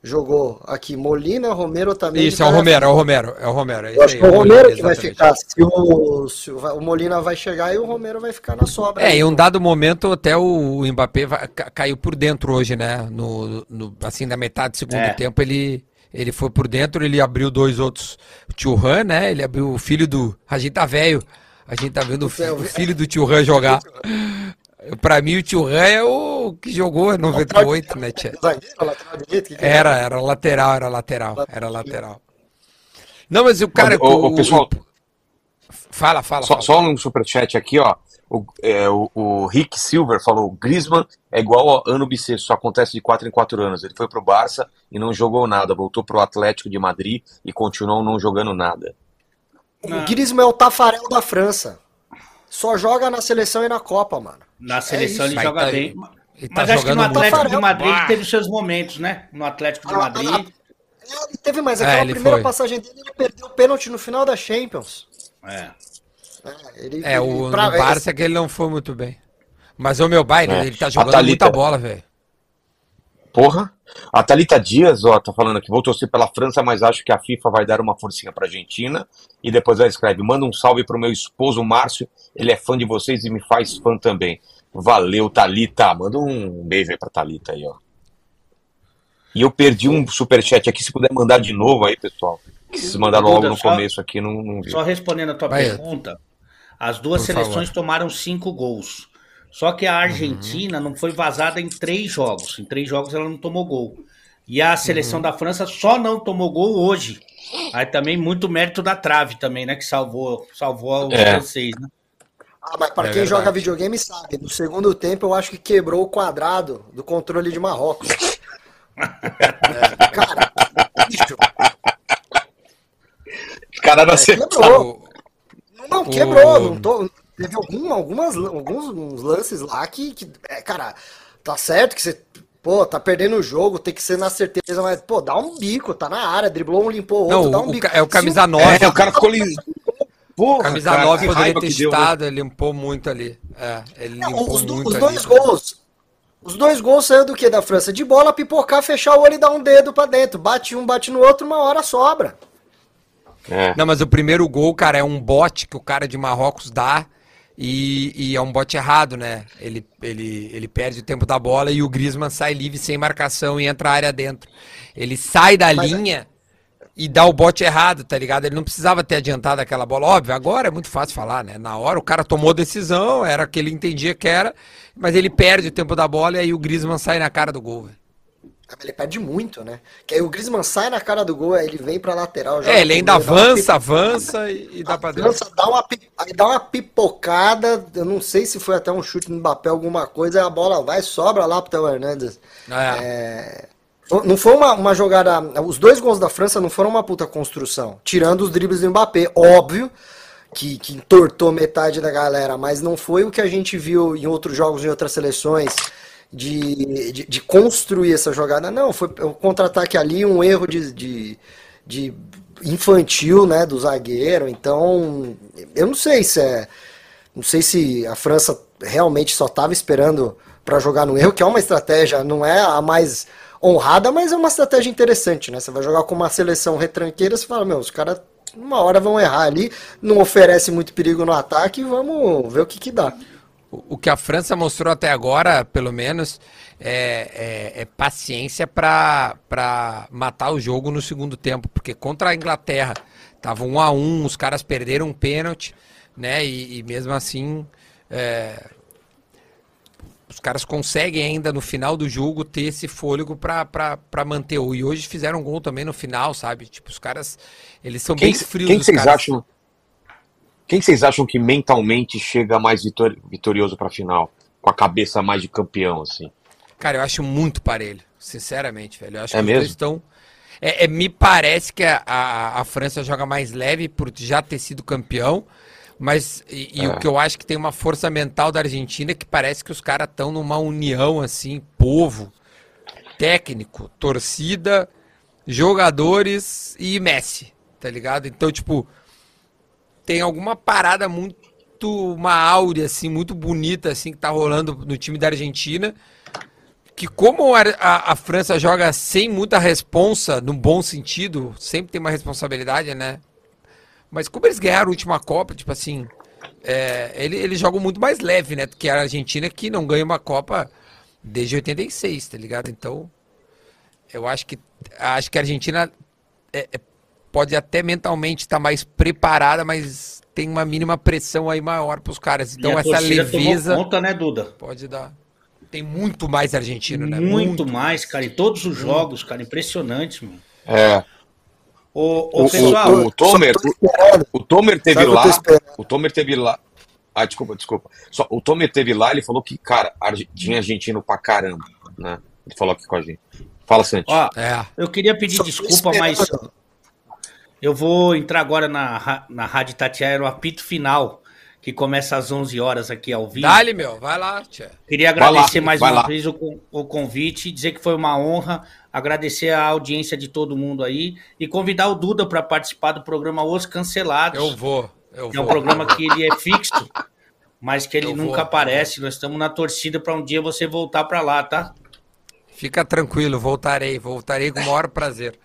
Jogou aqui Molina, Romero também. Isso, é o Romero, é o Romero, é o Romero. É Eu acho que é o Romero que vai ficar. Se o, se o, Molina vai chegar e o Romero vai ficar na sobra. É, aí. em um dado momento até o, Mbappé vai, caiu por dentro hoje, né? No, no, assim, na metade do segundo é. tempo ele, ele foi por dentro, ele abriu dois outros. O Tio Han, né? Ele abriu o filho do. A gente tá velho. A gente tá vendo o, o filho do Tio Han jogar. Pra mim, o Tio Han é o que jogou em 98, né, Tia? Era, era lateral, era lateral, era lateral. Não, mas o cara. O, o, pessoal. Fala, fala. Só, fala. só um superchat aqui, ó. O, é, o, o, Rick Silver falou: Griezmann é igual ao ano bissexto, só acontece de 4 em 4 anos. Ele foi pro Barça e não jogou nada, voltou pro Atlético de Madrid e continuou não jogando nada. O Griezmann é o Tafarel da França. Só joga na seleção e na Copa, mano. Na seleção é ele joga tá, bem. Ele mas tá acho que no Atlético de Madrid ele teve seus momentos, né? No Atlético de ah, Madrid. Ah, ele teve, mas aquela é, primeira foi. passagem dele, ele perdeu o pênalti no final da Champions. É. É, ele, é o pra, no Barça que ele não foi muito bem. Mas o meu baile, é. ele tá jogando Thalita, muita bola, velho. Porra. A Thalita Dias, ó, tá falando aqui, vou torcer pela França, mas acho que a FIFA vai dar uma forcinha pra Argentina. E depois ela escreve, manda um salve pro meu esposo Márcio, ele é fã de vocês e me faz fã também. Valeu, Thalita. Manda um beijo aí pra Thalita aí, ó. E eu perdi um superchat aqui, se puder mandar de novo aí, pessoal. Que vocês mandaram logo no só, começo aqui, não, não vi. Só respondendo a tua vai. pergunta, as duas Por seleções favor. tomaram cinco gols. Só que a Argentina uhum. não foi vazada em três jogos. Em três jogos ela não tomou gol. E a seleção uhum. da França só não tomou gol hoje. Aí também muito mérito da trave também, né? Que salvou, salvou os é. francês, né? Ah, mas para é quem verdade. joga videogame sabe, no segundo tempo eu acho que quebrou o quadrado do controle de Marrocos. é, cara, bicho. Cara, é, quebrou. Não, quebrou. O... Não tô, teve algum, algumas, alguns lances lá que, que é, cara, tá certo que você Pô, tá perdendo o jogo, tem que ser na certeza, mas, pô, dá um bico, tá na área, driblou um, limpou outro, Não, dá um bico. É o camisa 9. É, o cara ficou lindo. Porra, camisa cara, 9 poderia ter estado, né? ele limpou muito ali. É, ele Não, limpou os, muito os ali. dois gols. Os dois gols saiu do que da França? De bola, pipocar, fechar o olho e dar um dedo pra dentro. Bate um, bate no outro, uma hora sobra. É. Não, mas o primeiro gol, cara, é um bote que o cara de Marrocos dá e, e, é um bote errado, né? Ele, ele, ele perde o tempo da bola e o Griezmann sai livre sem marcação e entra a área dentro. Ele sai da mas, linha e dá o bote errado, tá ligado? Ele não precisava ter adiantado aquela bola. Óbvio, agora é muito fácil falar, né? Na hora o cara tomou decisão, era o que ele entendia que era, mas ele perde o tempo da bola e aí o Griezmann sai na cara do gol, velho. Ele perde muito, né? Que aí o Griezmann sai na cara do gol, aí ele vem pra lateral. É, ele ainda avança, avança e, e dá pra dentro. Avança, dá uma, aí dá uma pipocada, eu não sei se foi até um chute no papel, alguma coisa, a bola vai, sobra lá pro Theo Hernandes. É. é... Não foi uma, uma jogada. Os dois gols da França não foram uma puta construção. Tirando os dribles do Mbappé, óbvio. Que, que entortou metade da galera, mas não foi o que a gente viu em outros jogos, em outras seleções de, de, de construir essa jogada. Não, foi o contra-ataque ali, um erro de, de, de, infantil né, do zagueiro. Então, eu não sei se é. Não sei se a França realmente só estava esperando para jogar no erro, que é uma estratégia, não é a mais honrada, mas é uma estratégia interessante, né? Você vai jogar com uma seleção retranqueira, você fala, meu, os caras uma hora vão errar ali, não oferece muito perigo no ataque, vamos ver o que que dá. O, que a França mostrou até agora, pelo menos, é, é, é paciência para matar o jogo no segundo tempo, porque contra a Inglaterra tava um a um, os caras perderam um pênalti, né? E, e mesmo assim é, os caras conseguem ainda no final do jogo ter esse fôlego para manter. E hoje fizeram um gol também no final, sabe? Tipo, os caras, eles são quem, bem frios. Quem vocês acham? Quem vocês acham que mentalmente chega mais vitor, vitorioso para a final? Com a cabeça mais de campeão, assim? Cara, eu acho muito parelho, sinceramente, velho. Eu acho é que mesmo? estão. É, é, me parece que a, a, a, França joga mais leve por já ter sido campeão, mas e, e é. o que eu acho que tem uma força mental da Argentina que parece que os caras estão numa união assim, povo, técnico, torcida, jogadores e Messi, tá ligado? Então, tipo, tem alguma parada muito uma áurea assim muito bonita assim que tá rolando no time da Argentina que como a, a, a, França joga sem muita responsa, no bom sentido, sempre tem uma responsabilidade, né? Mas como eles ganharam a última Copa, tipo assim, é, ele, eles jogam muito mais leve, né? Que a Argentina, que não ganha uma Copa desde 86, tá ligado? Então, eu acho que, acho que a Argentina é, é, pode até mentalmente estar tá mais preparada, mas tem uma mínima pressão aí maior para os caras. Então, essa leveza. Conta, né, Duda? Pode dar. Tem muito mais argentino, né? Muito, muito mais, cara. Em todos os jogos, cara. Impressionante, mano. É. O, o, pessoal, o, o, Tomer, o, o, Tomer teve lá. O Tomer teve lá. Ah, desculpa, desculpa. Só, o Tomer teve lá, ele falou que, cara, tinha argentino pra caramba, né? Ele falou aqui com a gente. Fala, Santi. Ó, é. Eu queria pedir Só desculpa, mas eu vou entrar agora na, na Rádio Tatiaia no apito final que começa às 11 horas aqui ao vivo. Dale, meu, vai lá, tia. Queria agradecer lá, mais uma lá. vez o, o convite, dizer que foi uma honra, agradecer a audiência de todo mundo aí e convidar o Duda para participar do programa Os Cancelados. Eu vou, eu vou. É um programa que ele é fixo, mas que ele eu nunca vou. aparece. Nós estamos na torcida para um dia você voltar para lá, tá? Fica tranquilo, voltarei, voltarei com o maior prazer.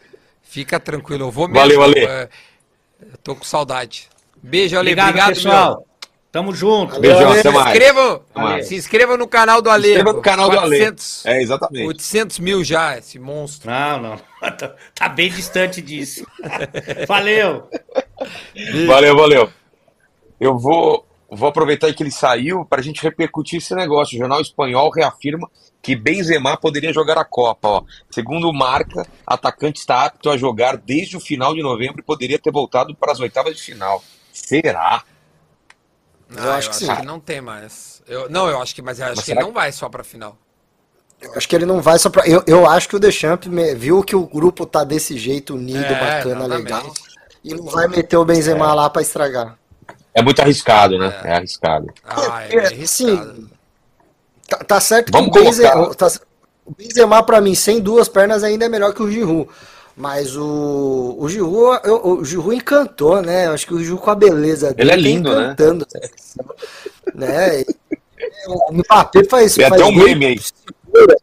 Fica tranquilo, eu vou mesmo. Valeu, valeu. É, eu tô com saudade. Beijo, Ale. Obrigado, obrigado pessoal. Meu. Tamo junto. Beijão, até mais. Se inscrevam, se inscrevam no canal do Ale. Se inscreva no canal 400, do Ale. É, exatamente. 800 mil já, esse monstro. Não, não. Tá, tá bem distante disso. valeu. Valeu, valeu. Eu vou, vou aproveitar que ele saiu para a gente repercutir esse negócio. O jornal espanhol reafirma que Benzema poderia jogar a Copa. Ó. Segundo Marca, atacante está apto a jogar desde o final de novembro e poderia ter voltado para as oitavas de final. Será? eu acho, eu que, acho que não tem mais. Eu, não, eu acho que, mas eu acho mas que ele que... não vai só pra final. Eu acho que ele não vai só pra. Eu, eu acho que o Deschamps viu que o grupo tá desse jeito unido, é, bacana, exatamente. legal. E não vai meter o Benzema é. lá pra estragar. É muito arriscado, né? É, é arriscado. Ah, é, é arriscado. Sim, tá, tá, certo Vamos que o Benzema, tá, o Benzema, pra mim, sem duas pernas, ainda é melhor que o Giroud. Mas o, o Giroud, eu, o Giroud encantou, né? Eu acho que o Giroud com a beleza dele. Ele é tá lindo, tá encantando, né? né? O Mbappé faz. Tem faz até um meme aí.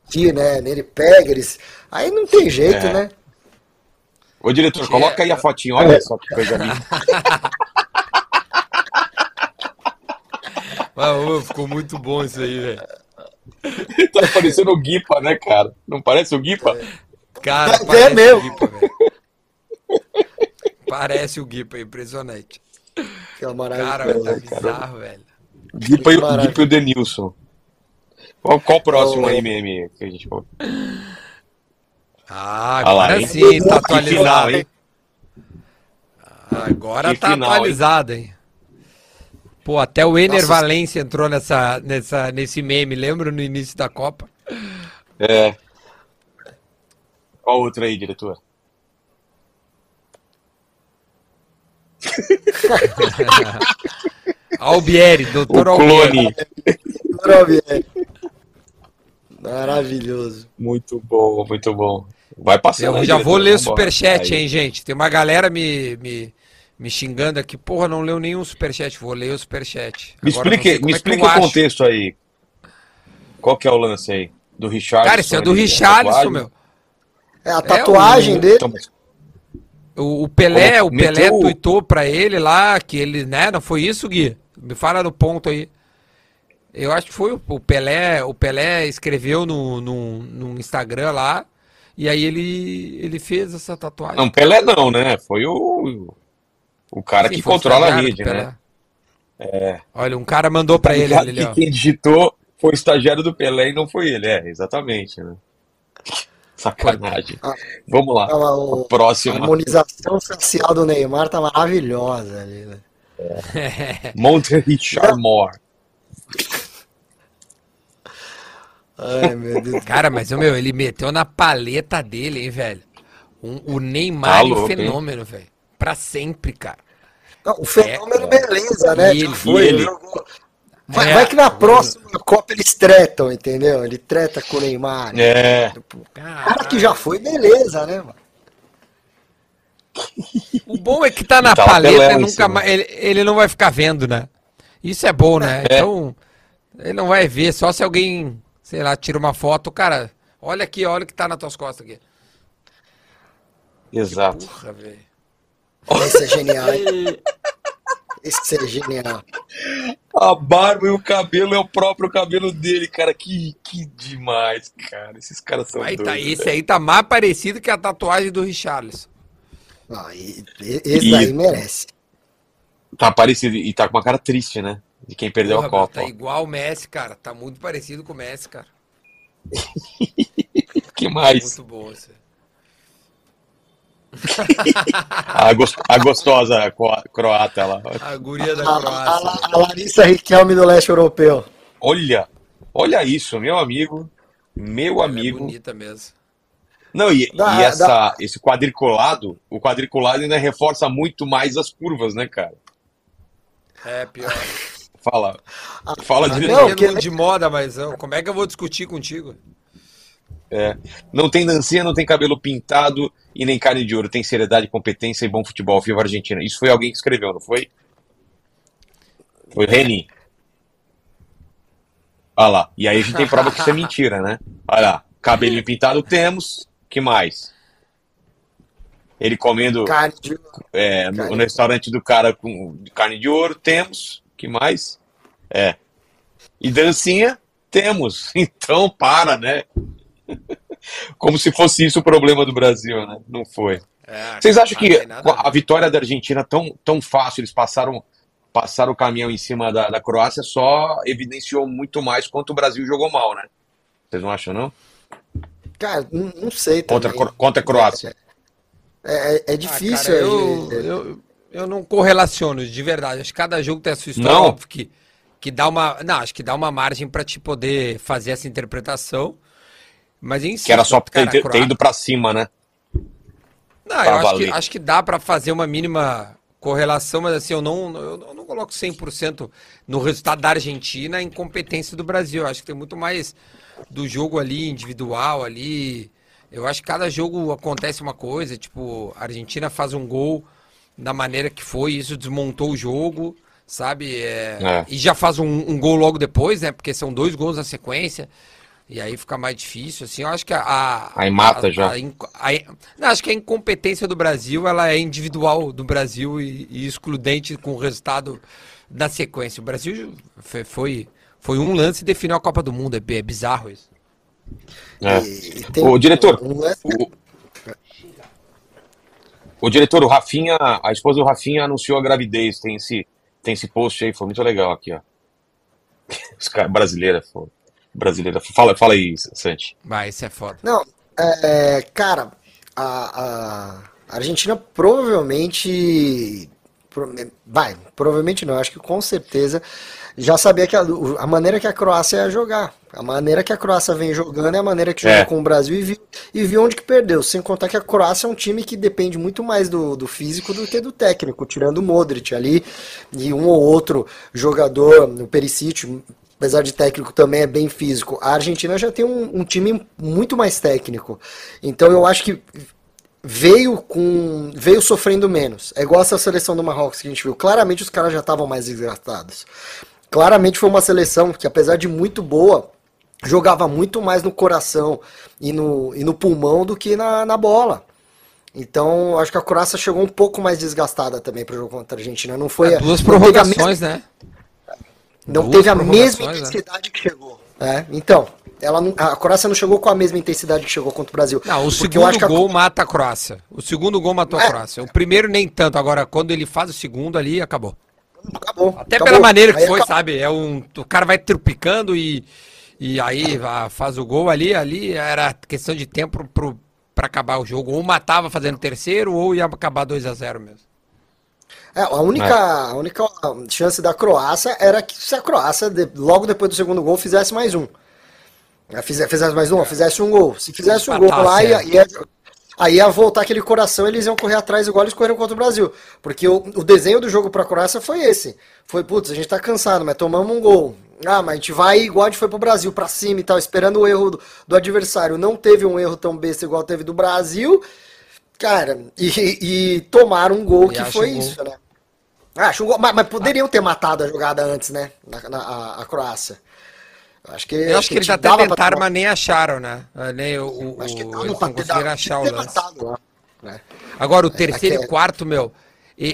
Aqui, né? Ele pega, eles. Aí não tem jeito, é. né? Ô, diretor, coloca aí a fotinha, olha é. só que coisa linda. ah, ficou muito bom isso aí, velho. tá parecendo o Guipa, né, cara? Não parece o Guipa? É. Cara, é parece mesmo. o Guipa, Parece o Guipa, é impressionante. Que é Cara, tá bizarro, velho. Guipa e, Guipa e o Denilson. Qual, qual o próximo oh. aí, meme que a gente falou? Ah, agora ah lá, sim, tá atualizado. Final, hein? Agora que tá final, atualizado, hein? Pô, até o Ener Nossa, Valência entrou nessa, nessa, nesse meme, lembra no início da Copa? É. Qual outro aí, diretor? Albieri, doutor o Albieri. Doutor Albieri. Maravilhoso. Muito bom, muito bom. Vai passar. Eu já vou ler o superchat, hein, gente. Tem uma galera me, me, me xingando aqui. Porra, não leu nenhum superchat. Vou ler o superchat. Me Agora explique, me é explique o contexto aí. Qual que é o lance aí? Do Richard? Cara, isso é do Richardson, meu. É a tatuagem é, o, dele. Então, o, o Pelé, o Pelé tuitou pra ele lá que ele, né? Não foi isso, Gui? Me fala no ponto aí. Eu acho que foi o Pelé. O Pelé escreveu no, no, no Instagram lá. E aí ele, ele fez essa tatuagem. Não, Pelé não, né? Foi o, o cara Sim, que controla a rede, né? É. Olha, um cara mandou para ele ali, que quem digitou foi o estagiário do Pelé e não foi ele. É, exatamente, né? Sacanagem. Ah, Vamos lá. o, próximo. A harmonização facial do Neymar tá maravilhosa ali, né? É. Monte Richard Moore. Ai, meu Deus. Cara, mas meu, ele meteu na paleta dele, hein, velho? Um, o Neymar tá fenômeno, velho. Pra sempre, cara. Não, o fenômeno, é, beleza, né? Ele, foi, ele. Jogou... Vai, é, vai, que na próxima Copa eles tretam, entendeu? Ele treta com o Neymar. É. Tipo, cara que já foi, beleza, né, mano? O bom é que tá na tá paleta, nunca mais, ele, ele não vai ficar vendo, né? Isso é bom, né? É. Então, ele não vai ver, só se alguém sei lá, tira uma foto, cara, olha aqui, olha o que tá nas tuas costas aqui. Exato. Porra, velho. Esse é genial. Esse é genial. A barba e o cabelo é o próprio cabelo dele, cara. Que, que demais, cara. Esses caras são aí doidos. Tá, esse aí tá mais parecido que a tatuagem do Richarlison. Ah, esse e, daí merece. Tá parecido e tá com uma cara triste, né? de quem perdeu Porra, a Copa. Tá igual o Messi, cara. Tá muito parecido com o Messi, cara. que mais? Muito bom você. a, a gostosa croata lá. A guria da Croácia. A, a, a Larissa Riquelme do leste europeu. Olha, olha isso, meu amigo. Meu Ela é amigo. É bonita mesmo. Não, e, da, e essa, esse quadriculado, o quadriculado ainda reforça muito mais as curvas, né, cara? É, pior. Fala. Fala ah. Não, que... É de moda, mas como é que eu vou discutir contigo? É. Não tem dancinha, não tem cabelo pintado e nem carne de ouro. Tem seriedade, competência e bom futebol. Viva Argentina. Isso foi alguém que escreveu, não foi? Foi Reni. Olha lá. E aí a gente tem prova que isso é mentira, né? Olha lá. Cabelinho pintado temos. que mais? Ele comendo é, no, no, restaurante do cara com carne de ouro, temos que mais? É. E dancinha? Temos. Então para, né? Como se fosse isso o problema do Brasil, né? Não foi. É, Vocês acham que a vitória da Argentina tão, tão fácil, eles passaram, passaram o caminhão em cima da, da Croácia, só evidenciou muito mais quanto o Brasil jogou mal, né? Vocês não acham, não? Cara, não, não sei. Contra, contra a Croácia. É, é, é difícil. Ah, cara, eu, eu, eu não correlaciono, de verdade. Acho que cada jogo tem a sua história, não. óbvio que, que dá uma. Não, acho que dá uma margem para te poder fazer essa interpretação. Mas em Que era só ter, ter, ter ido para cima, né? Não, eu acho que, acho que dá para fazer uma mínima correlação, mas assim, eu não, eu não coloco 100% no resultado da Argentina em competência do Brasil. Eu acho que tem muito mais do jogo ali, individual ali. Eu acho que cada jogo acontece uma coisa, tipo, a Argentina faz um gol, da maneira que foi, isso desmontou o jogo, sabe? É, é. E já faz um, um, gol logo depois, né? Porque são dois gols na sequência. E aí fica mais difícil, assim. Eu acho que a. aí mata a, já. A, não, acho que a incompetência do Brasil ela é individual do Brasil e, e excludente com o resultado da sequência. O Brasil foi, foi, foi um lance e definiu a Copa do Mundo. É, é bizarro isso. É. E, e o diretor, um lance... o, o diretor, o Rafinha, a esposa do Rafinha anunciou a gravidez. Tem esse, tem esse post aí, foi muito legal aqui, ó. Os caras brasileira, brasileira. Fala, fala aí, Santi. Vai, isso é foda. Não, é, cara, a, a Argentina provavelmente vai, provavelmente não, acho que com certeza já sabia que a, a, maneira que a Croácia ia jogar. A maneira que a Croácia vem jogando é a maneira que jogou é. com o Brasil e viu, e viu onde que perdeu. Sem contar que a Croácia é um time que depende muito mais do, do físico do que do técnico, tirando o Modric ali e um ou outro jogador, no Perisic, apesar de técnico também é bem físico. A Argentina já tem um, um time muito mais técnico. Então eu acho que veio com veio sofrendo menos. É igual essa seleção do Marrocos que a gente viu. Claramente os caras já estavam mais desgastados. Claramente foi uma seleção que apesar de muito boa, jogava muito mais no coração e no, e no pulmão do que na, na bola. Então, acho que a Croácia chegou um pouco mais desgastada também para o jogo contra a Argentina. Não foi é, duas prorrogações, né? Não Duas teve a mesma né? intensidade que chegou. É, então, ela não, a Croácia não chegou com a mesma intensidade que chegou contra o Brasil. Não, o segundo gol a... mata a Croácia. O segundo gol matou é. a Croácia. O primeiro nem tanto. Agora, quando ele faz o segundo ali, acabou. Acabou. Até acabou. pela maneira que aí foi, acabou. sabe? É um, o cara vai trupicando e, e aí faz o gol ali. Ali era questão de tempo pro, pra acabar o jogo. Ou matava fazendo terceiro, ou ia acabar 2 a 0 mesmo. É, a única, é. a única chance da Croácia era que se a Croácia, logo depois do segundo gol, fizesse mais um. Fizesse mais um, fizesse um gol. Se fizesse um gol lá, ia, ia, aí ia voltar aquele coração eles iam correr atrás igual eles correram contra o Brasil. Porque o, o desenho do jogo para a Croácia foi esse. Foi, putz, a gente tá cansado, mas tomamos um gol. Ah, mas a gente vai igual a gente foi pro Brasil, para cima e tal, esperando o erro do, do, adversário. Não teve um erro tão besta igual teve do Brasil. Cara, e, e tomaram um gol e que foi isso, gol. né? Acho um gol, mas, mas, poderiam ter matado a jogada antes, né? Na, na a, a Croácia. Acho que, eu acho que, que eles até tentaram, mas nem acharam, né? Ah, nem o, o, acho que não, eles não conseguiram achar o lance. Matado, né? Agora, o é, terceiro é, e quarto, meu.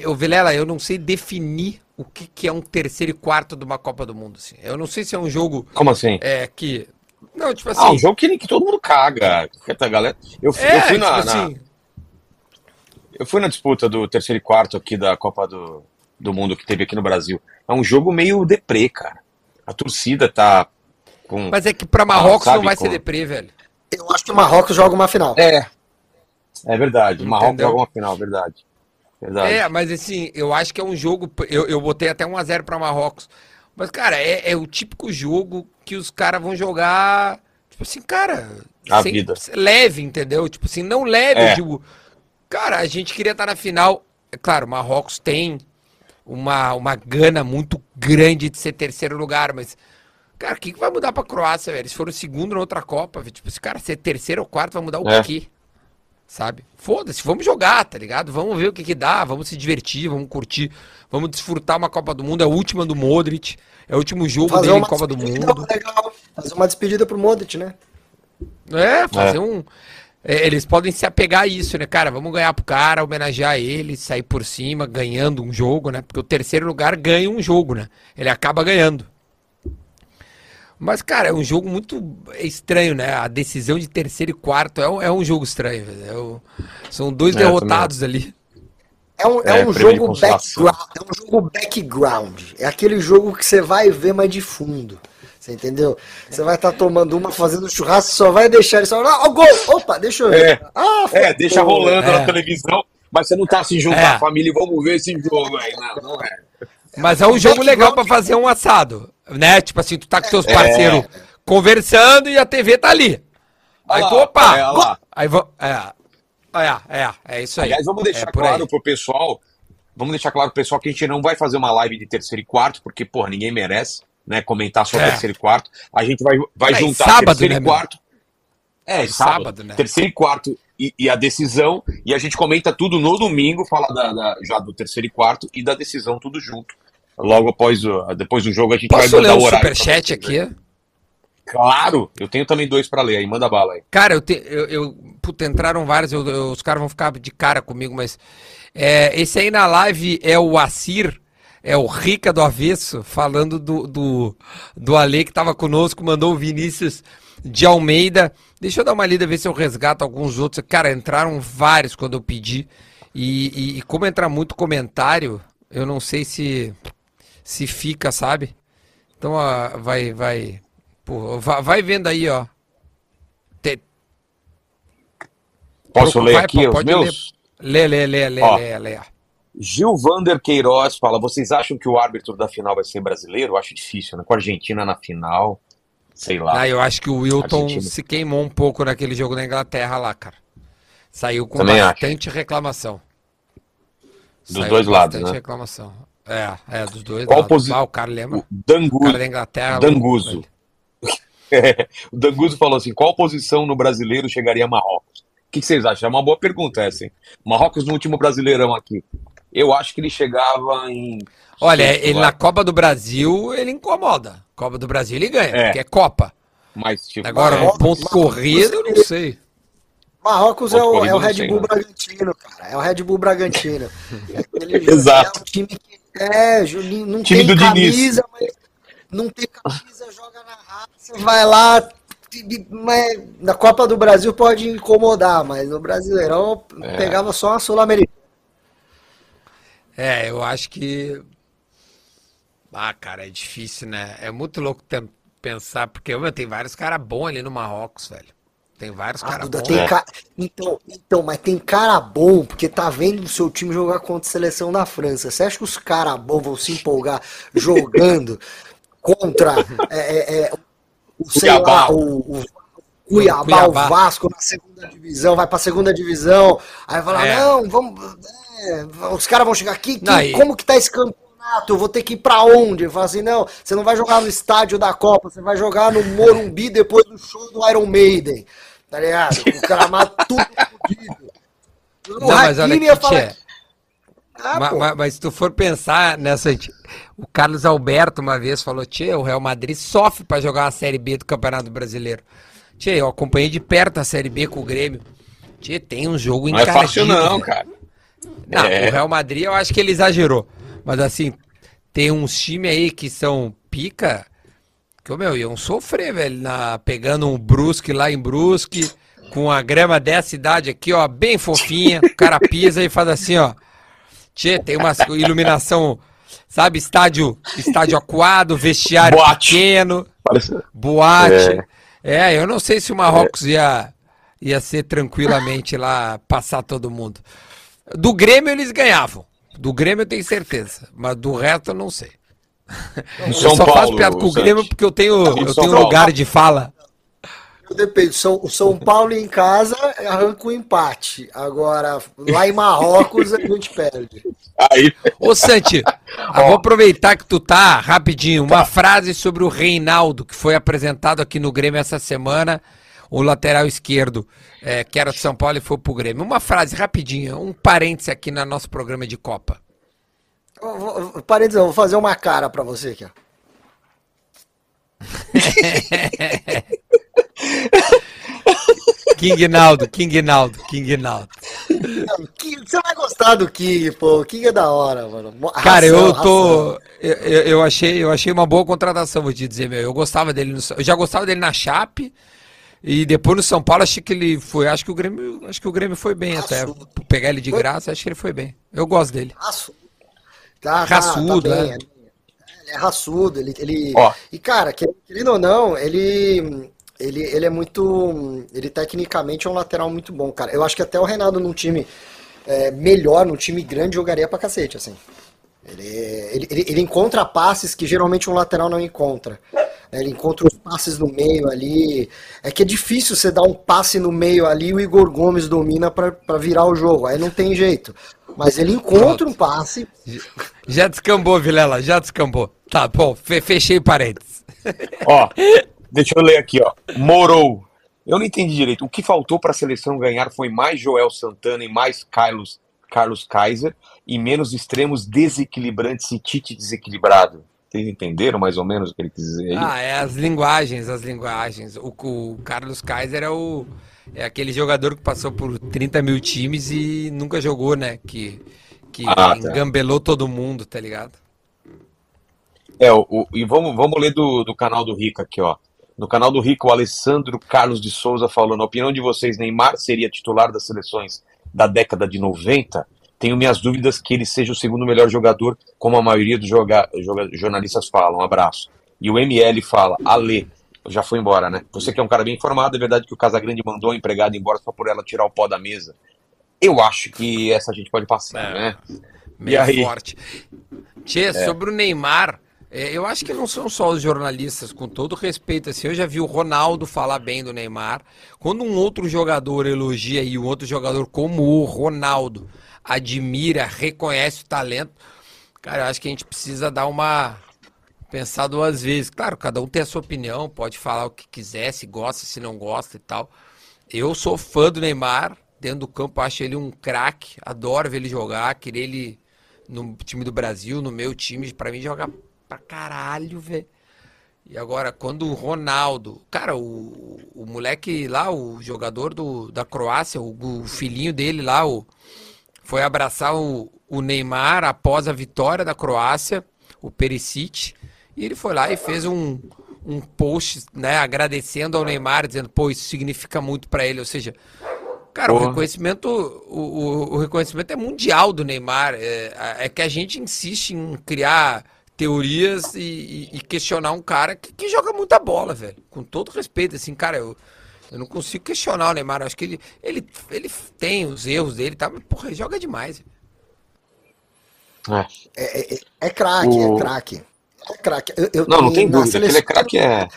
o Vilela, eu não sei definir o que, que é um terceiro e quarto de uma Copa do Mundo. Assim. Eu não sei se é um jogo. Como assim? É que. Não, tipo assim. Ah, um jogo que, que todo mundo caga. A galera... eu, é, eu fui na, tipo assim... Eu fui na disputa do terceiro e quarto aqui da Copa do, do Mundo que teve aqui no Brasil. É um jogo meio deprê, cara. A torcida tá com... Mas é que pra Marrocos ah, não vai com... ser deprê, velho. Eu acho que o Marrocos joga uma final. É. É verdade. O Marrocos joga uma final, verdade. verdade. É, mas assim, eu acho que é um jogo. Eu, eu botei até 1x0 pra Marrocos. Mas, cara, é, é o típico jogo que os caras vão jogar. Tipo assim, cara. A sem, vida. Leve, entendeu? Tipo assim, não leve. É. Digo, cara, a gente queria estar na final. É claro, Marrocos tem uma, uma gana muito grande de ser terceiro lugar, mas Cara, o que, que vai mudar pra Croácia, velho? Eles foram segundo na outra Copa, velho. Tipo, esse cara ser terceiro ou quarto vai mudar o é. quê? Sabe? Foda-se, vamos jogar, tá ligado? Vamos ver o que que dá, vamos se divertir, vamos curtir, vamos desfrutar uma Copa do Mundo. É a última do Modric, é o último jogo fazer dele em Copa do Mundo. Legal. Fazer uma despedida pro Modric, né? É, fazer é. um. É, eles podem se apegar a isso, né, cara? Vamos ganhar pro cara, homenagear ele, sair por cima, ganhando um jogo, né? Porque o terceiro lugar ganha um jogo, né? Ele acaba ganhando. Mas, cara, é um jogo muito estranho, né? A decisão de terceiro e quarto é um, é um jogo estranho. É um, são dois é, derrotados ali. É um, é, é um jogo background, é um jogo background. É aquele jogo que você vai ver, mas de fundo. Você entendeu? Você vai estar tá tomando uma, fazendo churrasco, só vai deixar ele só. Ah, o gol! Opa, deixa eu ver. É, ah, é deixa rolando na é. televisão, mas você não tá se juntando é. a família e vamos ver esse jogo aí. Não, não é. Mas é um jogo legal para fazer um assado, né? Tipo assim, tu tá com parceiros é. conversando e a TV tá ali. Aí tu, opa! É, lá. Aí vou, é, é, é, é isso aí. Aliás, vamos deixar é claro aí. pro pessoal, vamos deixar claro pro pessoal que a gente não vai fazer uma live de terceiro e quarto, porque, porra, ninguém merece, né, comentar só é. terceiro e quarto. A gente vai, vai juntar sábado, terceiro né, e quarto. É, é, sábado, sábado, né? Terceiro e quarto e, e, a decisão, e a gente comenta tudo no domingo, fala da, da, já do terceiro e quarto e da decisão tudo junto logo após o, depois do jogo a gente Posso vai mandar ler o horário. superchat aqui? Claro, eu tenho também dois para ler aí, manda bala aí. Cara, eu, te, eu, eu puta, entraram vários, eu, eu, os caras vão ficar de cara comigo, mas é, esse aí na live é o Assir, é o Rica do Avesso, falando do, do, do Ale que tava conosco, mandou o Vinícius de Almeida. Deixa eu dar uma lida, ver se eu resgato alguns outros. Cara, entraram vários quando eu pedi. E, e, e como entrar muito comentário, eu não sei se se fica, sabe? Então, ó, vai, vai, pô, vai, vai vendo aí, ó. Te... Posso ler vai, aqui pô, os meus? Lê, lê, lê, lê, ó, lê, lê. Gil Vander Queiroz fala: vocês acham que o árbitro da final vai ser brasileiro? Eu acho difícil, né? Com a Argentina na final, sei lá. Ah, eu acho que o Wilton Argentina. se queimou um pouco naquele jogo da Inglaterra lá, cara. Saiu com Também bastante acho. reclamação. Dos Saiu dois lados, né? reclamação. É, é, dos dois. Qual posição? Ah, o cara lembra. O Dangu... O cara da Inglaterra. Danguso. O Danguso falou assim: qual posição no brasileiro chegaria a Marrocos? O que, que, vocês acham? É uma boa pergunta essa, hein? Marrocos no último brasileirão aqui. Eu acho que ele chegava em. Olha, ele na Copa do Brasil, ele incomoda. Copa do Brasil ele ganha, é. porque é Copa. Mas, tipo, Agora, no ponto Marrocos, corrido, eu não sei. Marrocos é o, é o Red Bull Bragantino, cara. É o Red Bull Bragantino. É Exato. É um time que é, Juninho não time tem camisa, mas não tem camisa, joga na raça, vai lá. Na Copa do Brasil pode incomodar, mas no Brasileirão é. pegava só a Sul-Americana. É, eu acho que. Ah, cara, é difícil, né? É muito louco pensar, porque meu, tem vários caras bons ali no Marrocos, velho. Tem vários ah, caras bons. Tem ca... então, então, mas tem cara bom, porque tá vendo o seu time jogar contra a seleção da França. Você acha que os caras bons vão se empolgar jogando contra é, é, é, o, sei lá, o, o Cuiabá, Cuiabá, o Vasco na segunda divisão, vai pra segunda divisão, aí vai lá, é. não, vamos. É, os caras vão chegar aqui, que, como que tá esse campeonato? Eu vou ter que ir pra onde? Fala assim, não, você não vai jogar no estádio da Copa, você vai jogar no Morumbi depois do show do Iron Maiden. Tá ligado? O Gramado tudo fodido. Não, mas olha aqui, falar... ah, mas, mas, mas, se tu for pensar nessa. O Carlos Alberto uma vez falou: Tchê, o Real Madrid sofre para jogar a Série B do Campeonato Brasileiro. Tchê, eu acompanhei de perto a Série B com o Grêmio. Tchê, tem um jogo encardido. Não é fácil, não, cara. Não, é. o Real Madrid eu acho que ele exagerou. Mas assim, tem uns times aí que são pica que, meu, iam sofrer, velho, na, pegando um Brusque lá em Brusque, com a grama dessa idade aqui, ó, bem fofinha, o cara pisa e faz assim, ó. Tchê, tem uma iluminação, sabe, estádio, estádio aquado, vestiário boate. pequeno, Parece... boate. É. é. eu não sei se o Marrocos é. ia, ia ser tranquilamente lá, passar todo mundo. Do Grêmio eles ganhavam. Do Grêmio eu tenho certeza, mas do resto eu não sei eu só Paulo, faço piada com o Grêmio porque eu tenho, eu tenho lugar de fala. Depende, São, o São Paulo em casa arranca o um empate. Agora, lá em Marrocos a gente perde. Aí. Ô, Santi, vou aproveitar que tu tá rapidinho. Uma tá. frase sobre o Reinaldo, que foi apresentado aqui no Grêmio essa semana, o lateral esquerdo, é, que era de São Paulo e foi pro Grêmio. Uma frase rapidinha, um parêntese aqui no nosso programa de Copa. Parênteses, eu vou fazer uma cara pra você aqui, ó. King Naldo, King Naldo, King Naldo. Você vai gostar do King, pô. O King é da hora, mano. Cara, eu tô. Eu, eu, achei, eu achei uma boa contratação, vou te dizer, meu. Eu gostava dele no, Eu já gostava dele na Chape. E depois no São Paulo, achei que ele foi. Acho que o Grêmio, acho que o Grêmio foi bem até. Pegar ele de graça, acho que ele foi bem. Eu gosto dele. Assudo. Tá, raçudo, tá, tá bem, né? Ele é raçudo, ele. ele... E, cara, querendo ou não, ele. Ele, ele é muito. Ele tecnicamente é um lateral muito bom, cara. Eu acho que até o Renato num time é, melhor, num time grande, jogaria pra cacete, assim. Ele, ele, ele, ele, encontra passes que geralmente um lateral não encontra. Ele encontra os passes no meio ali. É que é difícil você dar um passe no meio ali e o Igor Gomes domina para virar o jogo. Aí não tem jeito. Mas ele encontra um passe. Já descambou, Vilela, já descambou. Tá, bom, fechei parênteses. Ó, deixa eu ler aqui, ó. Morou. Eu não entendi direito. O que faltou para a seleção ganhar foi mais Joel Santana e mais Carlos, Carlos Kaiser e menos extremos desequilibrantes e Tite desequilibrado. Vocês entenderam mais ou menos o que ele quis dizer aí? Ah, é as linguagens, as linguagens. O, o Carlos Kaiser é o é aquele jogador que passou por 30 mil times e nunca jogou, né? Que, que ah, tá. engambelou todo mundo, tá ligado? É, o, e vamos, vamos ler do, do canal do Rico aqui, ó. No canal do Rico, o Alessandro Carlos de Souza falou: na opinião de vocês, Neymar seria titular das seleções da década de 90? Tenho minhas dúvidas que ele seja o segundo melhor jogador, como a maioria dos joga, joga, jornalistas falam. Um abraço. E o ML fala: Ale, já foi embora, né? Você que é um cara bem informado, é verdade que o Casagrande mandou a empregada embora só por ela tirar o pó da mesa. Eu acho que essa gente pode passar, é, né? Meio e aí? forte. Tchê, é. sobre o Neymar, é, eu acho que não são só os jornalistas, com todo respeito, assim, eu já vi o Ronaldo falar bem do Neymar. Quando um outro jogador elogia e um outro jogador como o Ronaldo admira, reconhece o talento, cara, eu acho que a gente precisa dar uma pensar duas vezes. Claro, cada um tem a sua opinião, pode falar o que quiser, se gosta, se não gosta e tal. Eu sou fã do Neymar, dentro do campo acho ele um craque, adoro ver ele jogar, querer ele no time do Brasil, no meu time, para mim joga pra caralho, velho. E agora, quando o Ronaldo, cara, o, o moleque lá, o jogador do, da Croácia, o, o filhinho dele lá, o, foi abraçar o, o Neymar após a vitória da Croácia, o Perisic, E ele foi lá e fez um, um post, né, agradecendo ao Neymar, dizendo, pô, isso significa muito para ele. Ou seja, cara, Porra. o reconhecimento, o, o, o, reconhecimento é mundial do Neymar. É, é, que a gente insiste em criar teorias e, e questionar um cara que, que, joga muita bola, velho. Com todo respeito, assim, cara, eu, eu não consigo questionar o Neymar. Eu acho que ele, ele, ele tem os erros dele, tá? Mas, porra, ele joga demais. É, é, é, é craque, o... é craque. É craque. não, não tem dúvida, seleção... ele é craque é.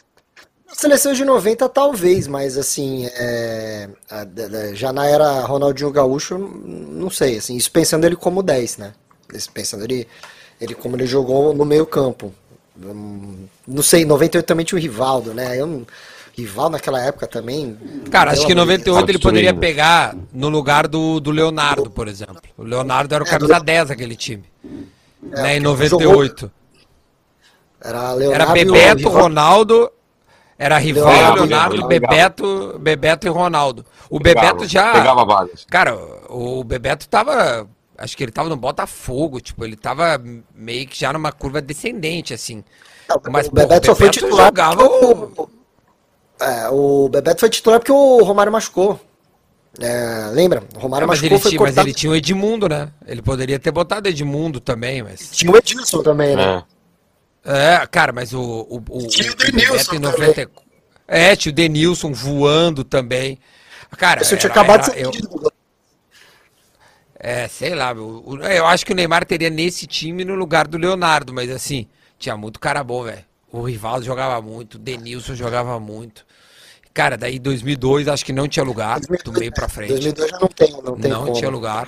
Na seleção de 90, talvez, mas assim, é, já na era Ronaldinho Gaúcho, não sei, assim, isso pensando ele como 10, né? Pensando ele, ele como ele jogou no meio campo. Não sei, 98 também tinha o Rivaldo, né? Eu Rival naquela época também. Cara, acho que em 98 ele poderia pegar no lugar do, do Leonardo, por exemplo. O Leonardo era o é, camisa 10 daquele time. É, né, em 98. Jogou... Era, Leonardo era Bebeto, Ronaldo. Era Rival, Leonardo, Leonardo Bebeto, Bebeto e Ronaldo. O pegava, Bebeto já. Pegava vagas. Cara, o Bebeto tava. Acho que ele tava no Botafogo, tipo, ele tava meio que já numa curva descendente, assim. Não, Mas o Bebeto, pô, o Bebeto só foi titular. Jogava... O, é, o Bebeto foi titular porque o Romário machucou. É, lembra? O Romário mas machucou, ele foi tinha, cortado. Mas ele tinha o Edmundo, né? Ele poderia ter botado Edmundo também, mas... Tinha o Edilson também, né? É, é cara, mas o... o, o tinha o Denilson o 90... É, tinha o Denilson voando também. Cara, Isso tinha acabado era, de ser eu... É, sei lá, eu, eu acho que o Neymar teria nesse time no lugar do Leonardo, mas assim, tinha muito cara bom, velho. O Rivaldo jogava muito, o Denilson jogava muito. Cara, daí 2002 acho que não tinha lugar, 2002, do meio pra frente. 2002 já não tem, não tem Não como. tinha lugar.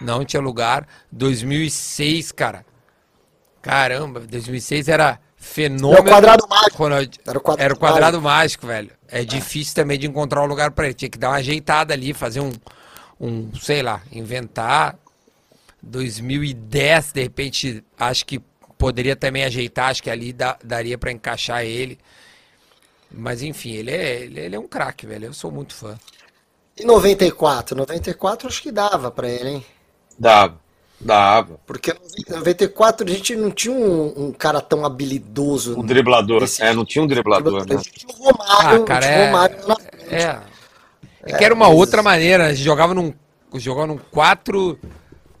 Não tinha lugar. 2006, cara. Caramba, 2006 era fenômeno. Era o quadrado mágico. Era o quadrado, era o quadrado mágico. mágico, velho. É difícil também de encontrar um lugar para ele. Tinha que dar uma ajeitada ali, fazer um, um, sei lá, inventar. 2010, de repente, acho que poderia também ajeitar, acho que ali dá, daria para encaixar ele. Mas enfim, ele é, ele, é um craque, velho. Eu sou muito fã. E 94? 94 acho que dava para ele, hein? Dava. Dava. Porque em 94 a gente não tinha um, um cara tão habilidoso. Um driblador. É, não tinha um driblador, né? Tinha o Romário, ah, cara, tinha o é- Romário é, é, é, que era uma outra maneira. A gente jogava num, jogava num 4,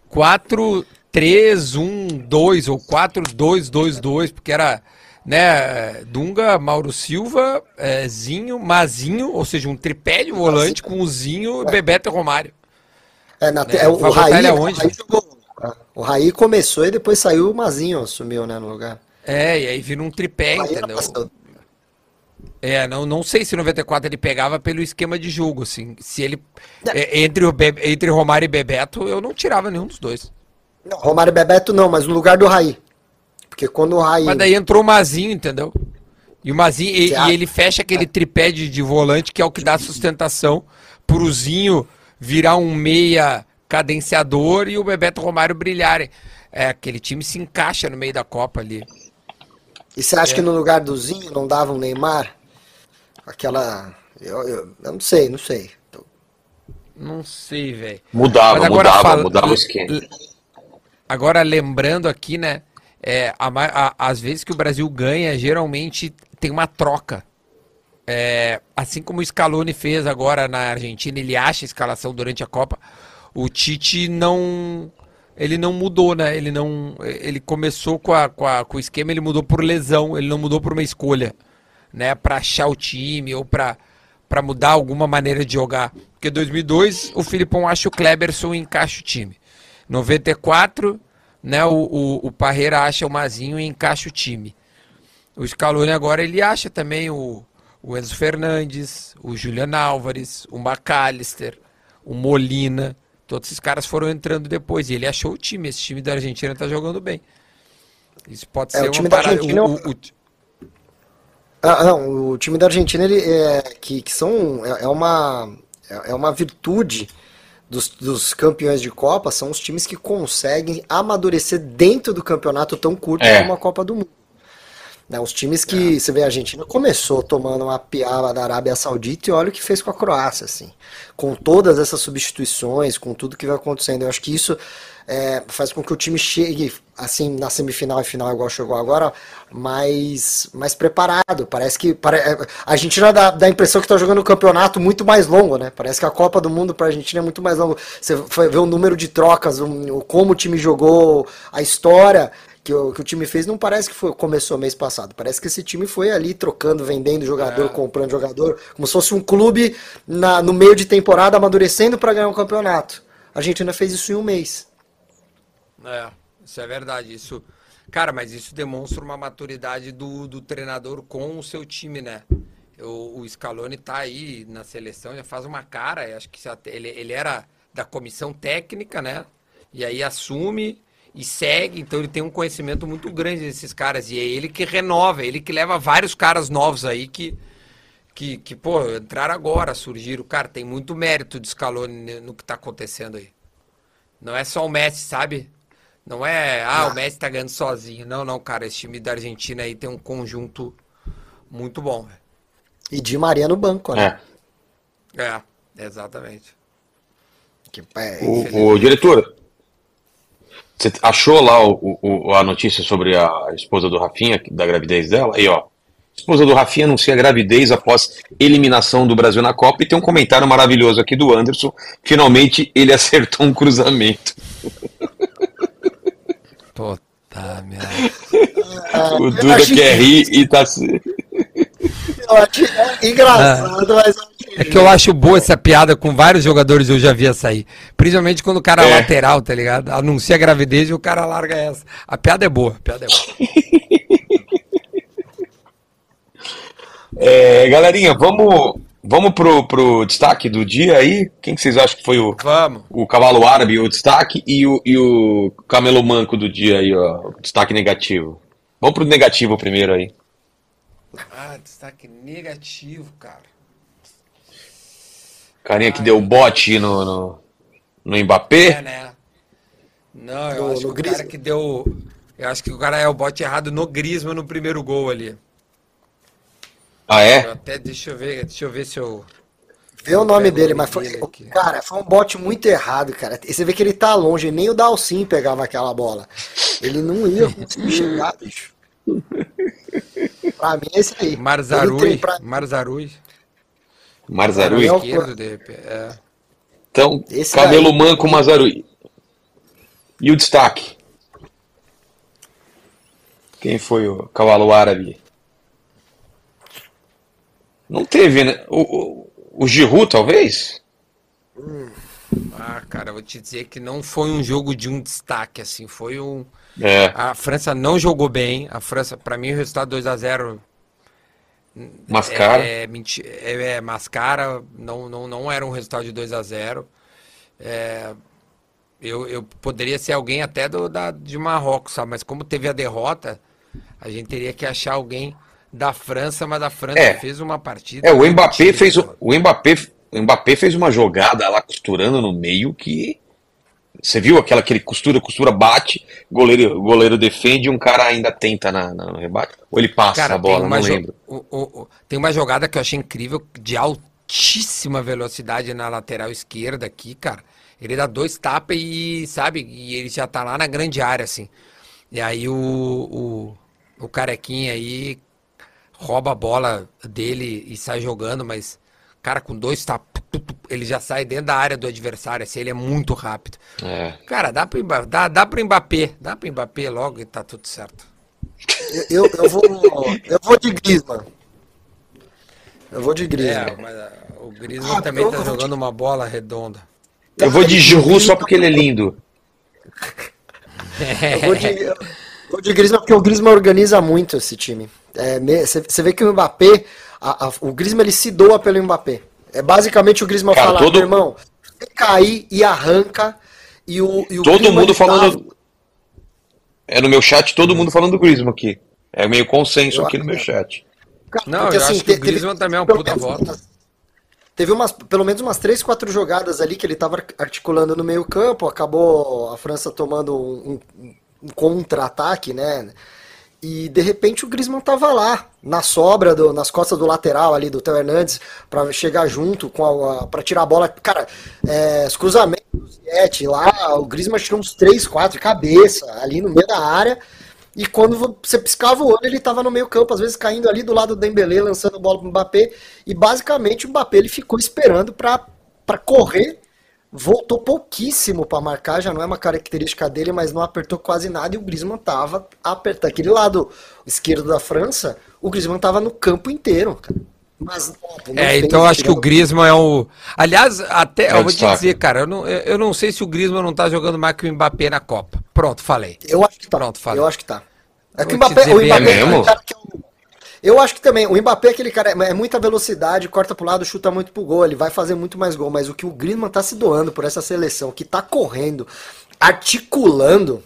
4 3-1-2 ou 4-2-2-2, porque era né, Dunga, Mauro Silva, é, Zinho, Mazinho, ou seja, um tripé de volante com o Zinho, é. Bebeto e Romário. É, na, né? é, o, o, Raí, onde? O, Raí jogou, o Raí começou e depois saiu o Mazinho, assumiu né, no lugar. É, e aí vira um tripé, entendeu? É, não, não sei se 94 ele pegava pelo esquema de jogo, assim. Se ele. É, entre, o Be entre Romário e Bebeto, eu não tirava nenhum dos dois. Não, Romário e Bebeto não, mas no lugar do Raí. Porque quando o Raí. Mas daí entrou o Mazinho, entendeu? E o Mazinho, e, e, ele fecha aquele tripé de, de, volante que é o que dá sustentação pro Zinho virar um meia cadenciador e o Bebeto Romário brilharem. É, aquele time se encaixa no meio da Copa ali. E você acha é. que no lugar do Zinho não dava um Neymar? Aquela. Eu, eu, eu não sei, não sei. Não sei, velho. Mudava, mudava, fala... mudava o esquema. Agora, lembrando aqui, né? É, a, a, às vezes que o Brasil ganha, geralmente tem uma troca. É, assim como o Scaloni fez agora na Argentina, ele acha a escalação durante a Copa. O Tite não. Ele não mudou, né? Ele não. Ele começou com, a, com, a, com o esquema, ele mudou por lesão, ele não mudou por uma escolha, né? Para achar o time ou para para mudar alguma maneira de jogar. Porque 2002 o Filipão acha o Kleberson e encaixa o time. 94, né, o, o, o Parreira acha o Mazinho e encaixa o time. O Scaloni agora ele acha também o, o Enzo Fernandes, o Julian Álvares, o McAllister, o Molina. Todos esses caras foram entrando depois. E ele achou o time. Esse time da Argentina está jogando bem. Isso pode é, ser o time uma parada. Argentina... O, o, o... Ah, não, o time da Argentina ele é que, que são é, é uma é, é uma virtude dos, dos, campeões de Copa são os times que conseguem amadurecer dentro do campeonato tão curto é. como a Copa do Mundo. Né, os times que, é. você vê, a Argentina começou tomando uma piada da Arábia Saudita e olha o que fez com a Croácia, assim. Com todas essas substituições, com tudo que vai acontecendo. Eu acho que isso é, faz com que o time chegue, assim, na semifinal e final, igual chegou agora, mais, mais preparado. Parece que. Pare... É, a Argentina dá, dá a impressão que está jogando um campeonato muito mais longo, né? Parece que a Copa do Mundo para a Argentina é muito mais longo. Você vê o número de trocas, o, como o time jogou, a história que o, que o time fez não parece que foi, começou mês passado. Parece que esse time foi ali trocando, vendendo jogador, é. comprando jogador, como se fosse um clube na, no meio de temporada amadurecendo para ganhar um campeonato. A Argentina fez isso em um mês. É, isso é verdade. Isso, cara, mas isso demonstra uma maturidade do, do treinador com o seu time, né? O, o Scaloni tá aí na seleção, já faz uma cara, acho que ele, ele era da comissão técnica, né? E aí assume e segue, então ele tem um conhecimento muito grande desses caras. E é ele que renova, é ele que leva vários caras novos aí que, que, que pô, entraram agora, surgiram. Cara, tem muito mérito de Scaloni no que tá acontecendo aí. Não é só o Messi, sabe? Não é, ah, o Messi tá ganhando sozinho. Não, não, cara, esse time da Argentina aí tem um conjunto muito bom. E de Maria no banco, né? É, é exatamente. Que, é, o, o diretor, você achou lá o, o, a notícia sobre a esposa do Rafinha, da gravidez dela? Aí, ó. Esposa do Rafinha anuncia gravidez após eliminação do Brasil na Copa e tem um comentário maravilhoso aqui do Anderson. Finalmente ele acertou um cruzamento. Puta merda. o Duda quer rir e tá. Eu achei engraçado, mas é que eu acho boa essa piada com vários jogadores eu já vi essa aí. Principalmente quando o cara é. lateral, tá ligado? Anuncia a gravidez e o cara larga essa. A piada é boa, a piada é boa. é, galerinha, vamos, vamos pro, pro destaque do dia aí? Quem que vocês acham que foi o, vamos. o cavalo árabe, o destaque, e o, e o camelo manco do dia aí, ó, o destaque negativo? Vamos pro negativo primeiro aí. Ah, destaque negativo, cara. Carinha que deu bote no, no, no Mbappé. É, né? Não, eu no, acho no que o cara que deu. Eu acho que o cara é o bote errado no Grisma no primeiro gol ali. Ah, é? Eu até deixa eu ver, deixa eu ver se eu. Vê o nome dele, mas foi. Cara, foi um bote muito errado, cara. E você vê que ele tá longe, nem o Dalcin pegava aquela bola. Ele não ia conseguir chegar, bicho. Pra mim é esse aí. Marzarui. Pra... Marzarui. Marzarui? É. Então, Esse Cabelo aí. Manco, Mazarui. E o destaque? Quem foi o cavalo árabe? Não teve, né? O, o, o Giroud, talvez? Ah, cara, vou te dizer que não foi um jogo de um destaque, assim. Foi um. É. A França não jogou bem. A França, para mim, o resultado 2 a 0 Mascara. É, é, é, Mascara, não, não, não era um resultado de 2 a 0 é, eu, eu poderia ser alguém até do, da, de Marrocos, sabe? Mas como teve a derrota, a gente teria que achar alguém da França, mas a França é. fez uma partida. É, o Mbappé fez o, o Mbappé, o Mbappé fez uma jogada lá costurando no meio que você viu aquela que ele costura, costura, bate, goleiro, goleiro defende e um cara ainda tenta na, na no rebate? Ou ele passa cara, a bola, não lembro. O, o, o, tem uma jogada que eu achei incrível, de altíssima velocidade na lateral esquerda aqui, cara. Ele dá dois tapas e, sabe, e ele já tá lá na grande área, assim. E aí o, o, o carequinha aí rouba a bola dele e sai jogando, mas, cara, com dois tapas ele já sai dentro da área do adversário, assim, ele é muito rápido. É. Cara, dá pro, Mbappé, dá, dá pro Mbappé, dá pro Mbappé logo e tá tudo certo. Eu, eu, vou, eu vou de Griezmann. Eu vou de Griezmann. É, mas uh, o Griezmann ah, também tá jogando de... uma bola redonda. Eu vou de Giroud só porque ele é lindo. eu vou de, eu vou de Griezmann porque o Griezmann organiza muito esse time. Você é, vê que o Mbappé, a, a, o Griezmann ele se doa pelo Mbappé. É basicamente o Griezmann Cara, falar, todo... irmão, cair e arranca. E o, e o todo Griezmann mundo falando. É no meu chat, todo mundo falando do Griezmann aqui. É meio consenso eu aqui no meu chat. Não, Porque, eu assim, acho que o Griezmann também é um puta voto. Teve umas, pelo menos umas três, quatro jogadas ali que ele estava articulando no meio campo, acabou a França tomando um, um contra-ataque, né? E de repente o Griezmann tava lá, na sobra, do, nas costas do lateral ali do Theo Hernandes, para chegar junto com a, para tirar a bola. Cara, é, os cruzamentos do lá, o Griezmann tirou uns 3, 4 de cabeça, ali no meio da área. E quando você piscava o olho, ele estava no meio campo, às vezes caindo ali do lado do Dembélé, lançando bola para o Mbappé. E basicamente o Mbappé ele ficou esperando para correr voltou pouquíssimo para marcar, já não é uma característica dele, mas não apertou quase nada e o Griezmann tava apertando. Aquele lado esquerdo da França, o Griezmann tava no campo inteiro, cara. Mas, é, então eu acho que o Griezmann é o. Aliás, até é eu vou te dizer, cara, eu não, eu não sei se o Griezmann não tá jogando mais que o Mbappé na Copa. Pronto, falei. Eu acho que tá. Pronto, falei. Eu acho que tá. É que o Mbappé, o Mbappé é, um cara que é um eu acho que também, o Mbappé é aquele cara, é muita velocidade, corta pro lado, chuta muito pro gol, ele vai fazer muito mais gol, mas o que o Griezmann tá se doando por essa seleção, que tá correndo, articulando,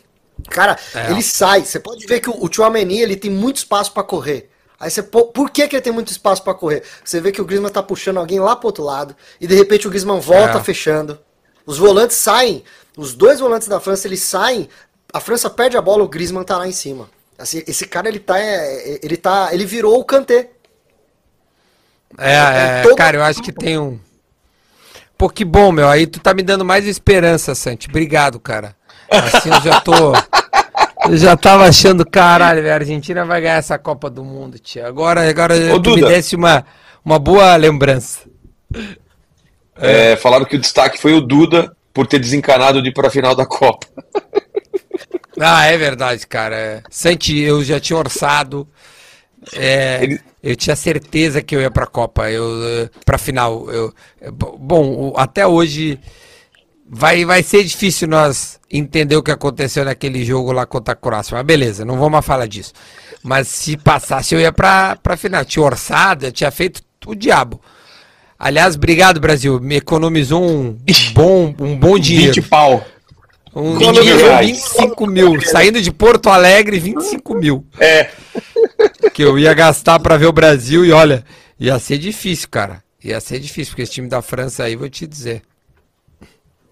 cara, é. ele sai, você pode ver que o, o Chouameni, ele tem muito espaço para correr. Aí você, por que, que ele tem muito espaço para correr? Você vê que o Griezmann tá puxando alguém lá pro outro lado, e de repente o Griezmann volta é. fechando. Os volantes saem, os dois volantes da França, eles saem, a França perde a bola, o Griezmann tá lá em cima. Assim, esse cara, ele tá. É, ele tá. Ele virou o Kanté. É, é, é cara, eu acho que tem um. Pô, que bom, meu. Aí tu tá me dando mais esperança, Santi. Obrigado, cara. Assim eu já tô. Eu já tava achando, caralho, a Argentina vai ganhar essa Copa do Mundo, tia. Agora, agora Ô, tu Duda. me desse uma, uma boa lembrança. É, falaram que o destaque foi o Duda por ter desencanado de ir pra final da Copa. Ah, é verdade, cara. Santi, eu já tinha orçado. É, Ele... Eu tinha certeza que eu ia para a Copa, eu para final. Eu, bom, até hoje vai, vai ser difícil nós entender o que aconteceu naquele jogo lá contra a Croácia. Mas beleza, não vamos mais falar disso. Mas se passasse, eu ia para a final. Tinha orçado, tinha feito o diabo. Aliás, obrigado, Brasil. Me economizou um bom, um bom dinheiro. 20 pau. Um dinheiro 25 mil. Saindo de Porto Alegre, 25 mil. É. Que eu ia gastar para ver o Brasil e olha, ia ser difícil, cara. Ia ser difícil, porque esse time da França aí, vou te dizer.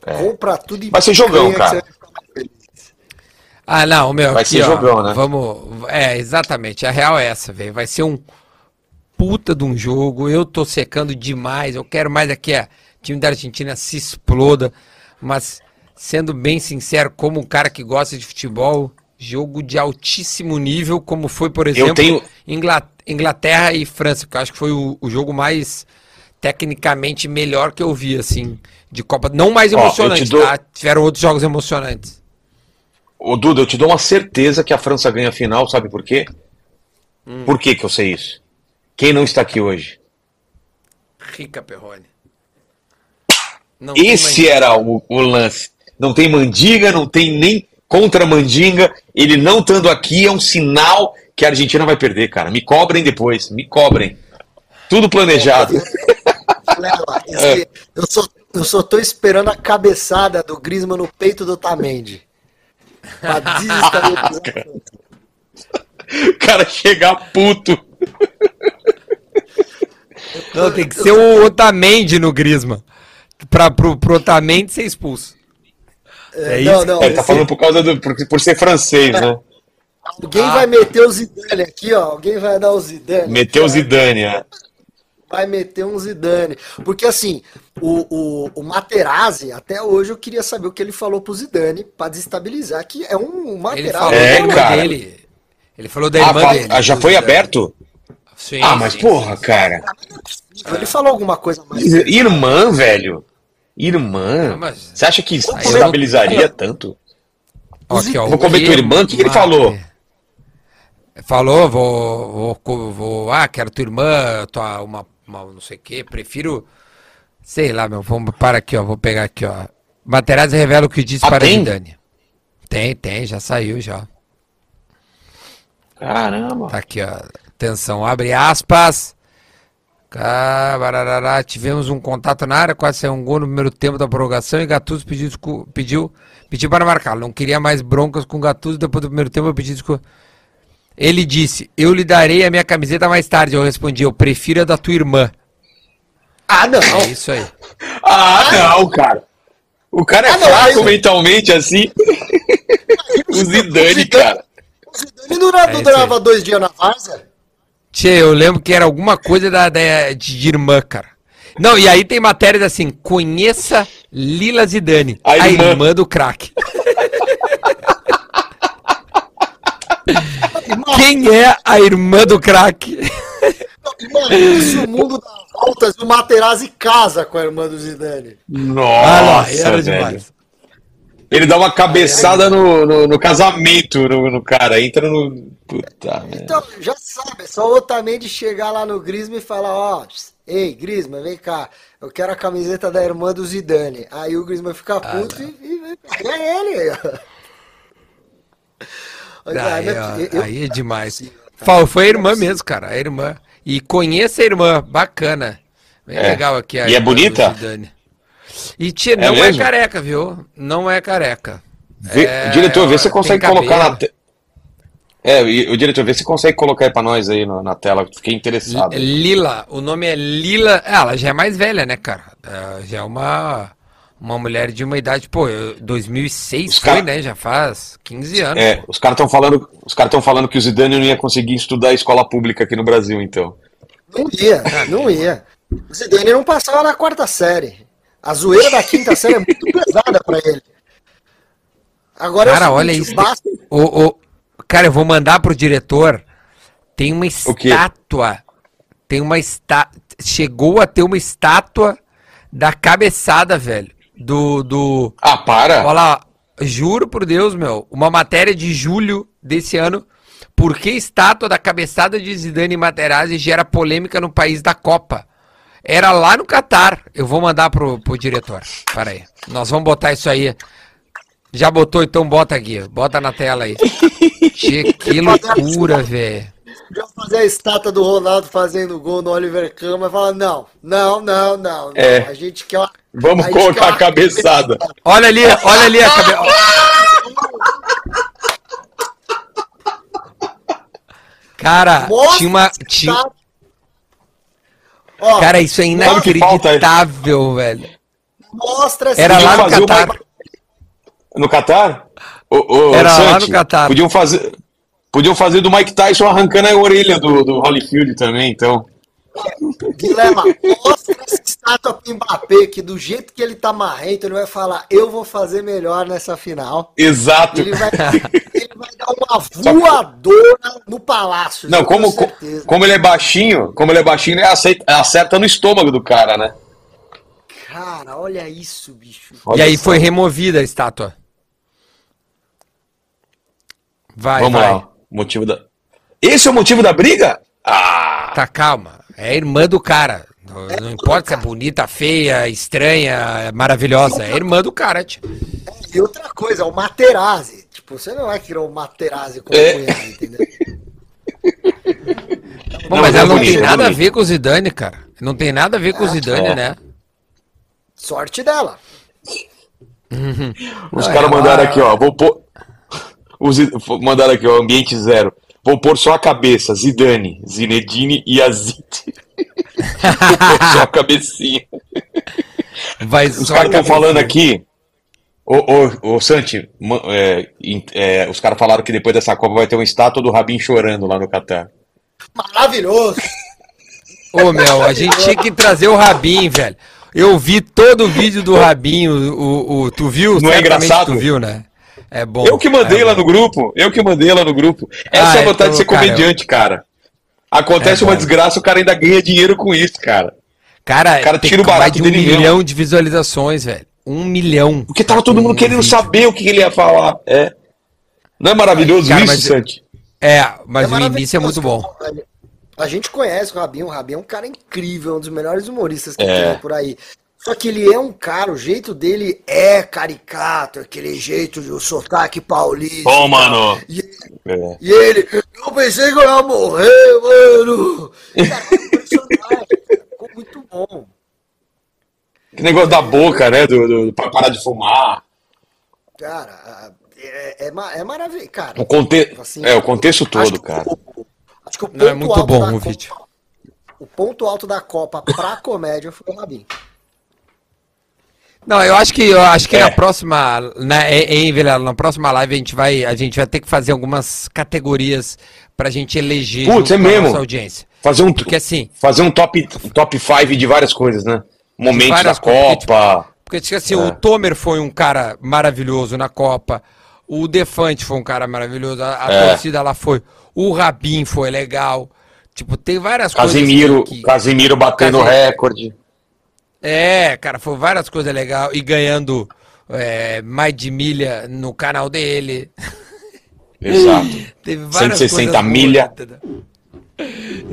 É. Compra tudo e Vai ser jogão, cara. Ah, não, meu. Vai aqui, ser ó, jogão, né? Vamos. É, exatamente. A real é essa, velho. Vai ser um puta de um jogo. Eu tô secando demais. Eu quero mais aqui a time da Argentina se exploda. Mas sendo bem sincero, como um cara que gosta de futebol, jogo de altíssimo nível, como foi, por exemplo, tenho... Inglaterra e França, que eu acho que foi o, o, jogo mais tecnicamente melhor que eu vi, assim, de Copa. Não mais emocionante, dou... tá? Tiveram outros jogos emocionantes. Ô, Duda, eu te dou uma certeza que a França ganha a final, sabe por quê? Hum. Por que que eu sei isso? Quem não está aqui hoje? Rica Perrone. Esse era o, o lance não tem mandiga, não tem nem contra mandinga. Ele não estando aqui é um sinal que a Argentina vai perder, cara. Me cobrem depois, me cobrem. Tudo planejado. É. eu, só, eu só tô esperando a cabeçada do Griezmann no peito do Tamendi. O cara chegar puto. Não, tem que ser o Otamendi no Griezmann. Pra, pro, pro Otamendi ser expulso. É, isso? Não, não, ele tá falando por causa do. Por, por ser francês, né? Alguém ah. vai meter o Zidane aqui, ó. Alguém vai dar o Zidane. Meteu o Zidane, é. Vai meter um Zidane. Porque assim, o, o, o Materazzi, até hoje eu queria saber o que ele falou pro Zidane pra desestabilizar, que é um Materazzi. Ele falou é, cara. dele. Ele falou da irmã ah, dele. Ah, já foi aberto? Sim, ah, mas sim, porra, sim. cara. Ele falou alguma coisa mais. Irmã, velho. Irmã? Mas... Você acha que estabilizaria tanto? Aqui, ó, vou comer tua irmã? O que, que ele falou? Falou, vou, vou, vou, Ah, quero tua irmã, tua, uma, uma não sei o que, prefiro. Sei lá, meu. Vamos para aqui, ó. Vou pegar aqui, ó. Materazzi revela o que disse ah, para tem? Dani. Tem, tem, já saiu já. Caramba. Tá aqui, ó. Atenção, abre aspas. Cabarará, tivemos um contato na área, quase saiu um gol no primeiro tempo da prorrogação e Gattuso pediu, pediu, pediu para marcar. Não queria mais broncas com Gattuso depois do primeiro tempo, eu pedi desculpa. Ele disse: Eu lhe darei a minha camiseta mais tarde. Eu respondi: Eu prefiro a da tua irmã. Ah, não. É isso aí. Ah, não, cara. O cara é ah, fraco mentalmente assim. o Zidane, cara. O Zidane dura, é durava dois dias na várzea? Tchê, eu lembro que era alguma coisa da, da, de irmã, cara. Não, e aí tem matérias assim, conheça Lila Zidane, a, a irmã. irmã do craque. Quem é a irmã do craque? Imagina se o mundo dá voltas e o Materazzi casa com a irmã do Zidane. Nossa, ah, era velho. demais. Ele dá uma cabeçada no, no, no casamento no, no, cara, entra no. Puta Então, já sabe, é só o Otamendi chegar lá no Grisma e falar, ó, ei, Grisma, vem cá, eu quero a camiseta da irmã do Zidane. Aí o Grisma fica ah, puto ah, e, e pega ele. Aí, ó, aí é demais. Tá. Foi a irmã mesmo, cara, a irmã. E conheça a irmã, bacana. Bem é. legal aqui a E é bonita? E tia, é não é, é, careca, viu? Não é careca. Vê, é, diretor, vê se você consegue colocar na te... É, o diretor, vê se consegue colocar aí pra nós aí na, na tela. Fiquei interessado. Lila, o nome é Lila. É, ela já é mais velha, né, cara? É, já é uma, uma mulher de uma idade, pô, 2006 os foi, cara... né? Já faz 15 anos. É, pô. os caras estão falando, os caras estão falando que o Zidane não ia conseguir estudar escola pública aqui no Brasil, então. Não ia, não ia. O Zidane não passava na quarta série. A zoeira da quinta série é muito pesada para ele. Agora cara, é seguinte, olha isso. Basta... O, o, cara, eu vou mandar pro diretor. Tem uma estátua. Tem uma estátua. Chegou a ter uma estátua da cabeçada, velho. Do. do... Ah, para! Olha lá, juro por Deus, meu. Uma matéria de julho desse ano. Por que estátua da cabeçada de Zidane e Materazzi gera polêmica no país da Copa? Era lá no Catar. Eu vou mandar pro, pro diretor. Para aí. Nós vamos botar isso aí. Já botou, então bota aqui. Bota na tela aí. che, que loucura, velho. Já fazer a estátua do Ronaldo fazendo gol no Oliver Kahn, e falar, não, não, não, não, não. É. A gente quer uma, Vamos a colocar a cabeçada. Olha ali, olha ali a cabeça. Cara, Mostra tinha uma. Tinha, Ó, Cara, isso é inacreditável, velho. Mostra Era lá no Catar. Uma... No Catar? Era Santi, lá no Catar. Podiam fazer, podiam fazer do Mike Tyson arrancando a orelha do, do Holyfield também, então. Guilherme, mostra essa estátua pro Mbappé, que do jeito que ele tá marrento, ele vai falar, eu vou fazer melhor nessa final. Exato. Ele vai, ele vai dar uma voadora no palácio. Não, como, como ele é baixinho, como ele é baixinho, ele acerta, acerta no estômago do cara, né? Cara, olha isso, bicho. Olha e aí foi removida a estátua. Vai, Vamos vai. lá. Motivo da... Esse é o motivo da briga? Ah! Tá, calma. É irmã do cara. Não, não importa se é bonita, feia, estranha, maravilhosa. É irmã do cara, tio. E outra coisa, o Materazzi. Tipo, você não vai criar o Materazzi como é. cunhado, entendeu? Bom, não, mas ela não tem nada a ver com o Zidane, cara. Não tem nada a ver com o Zidane, é. né? Sorte dela. Os caras mandaram aqui, ó. Vou pôr. Os... Mandaram aqui, ó. Ambiente zero. Vou pôr só a cabeça, Zidane, Zinedine e Azit. Vou pôr só a cabecinha. Vai os caras estão falando aqui. Ô, ô, ô Santi, é, é, os caras falaram que depois dessa Copa vai ter uma estátua do Rabin chorando lá no Catar. Maravilhoso! Ô, meu, a gente tinha que trazer o Rabin, velho. Eu vi todo o vídeo do Rabin, o, o, o tu viu? Não é engraçado? Tu viu, né? É bom. Eu que mandei é lá bom. no grupo. Eu que mandei lá no grupo. Essa ah, é a vontade então, de ser comediante, cara. cara. Acontece é uma desgraça, o cara ainda ganha dinheiro com isso, cara. Cara, o cara tira o barato de um milhão mesmo. de visualizações, velho. Um milhão. Porque tava todo mundo querendo vídeo. saber o que ele ia falar. É. Não é maravilhoso cara, isso, Santi? É, mas é o início é muito bom. A gente conhece o Rabinho. O Rabinho é um cara incrível, um dos melhores humoristas que é. tem por aí. Só que ele é um cara, o jeito dele é caricato, aquele jeito de sotaque paulista. Bom, mano. E, é. e, ele, eu pensei que eu ia morrer, mano. Cara, é ficou muito bom. Que negócio da boca, né? Do, do, pra parar de fumar. Cara, é, é, é maravilhoso, cara. O conte... Assim, é, o contexto todo, cara. O, acho que o ponto Não, é muito bom o vídeo. O ponto alto da Copa pra comédia foi o Rabin. Não, eu acho que eu acho que é. na próxima, né, em Vilela, na próxima live a gente vai a gente vai ter que fazer algumas categorias pra gente eleger Putz, é mesmo. nossa audiência. Fazer um porque assim, fazer um top top 5 de várias coisas, né? Momentos da Copa. Porque, tipo, porque assim, é. o Tomer foi um cara maravilhoso na Copa. O Defante foi um cara maravilhoso. A, a é. torcida lá foi. O Rabin foi legal. Tipo, tem várias Casimiro, coisas. Que... Casimiro batendo Casimiro. recorde. É, cara, foi várias coisas legais. E ganhando é, mais de milha no canal dele. Exato. Teve várias 160 milha.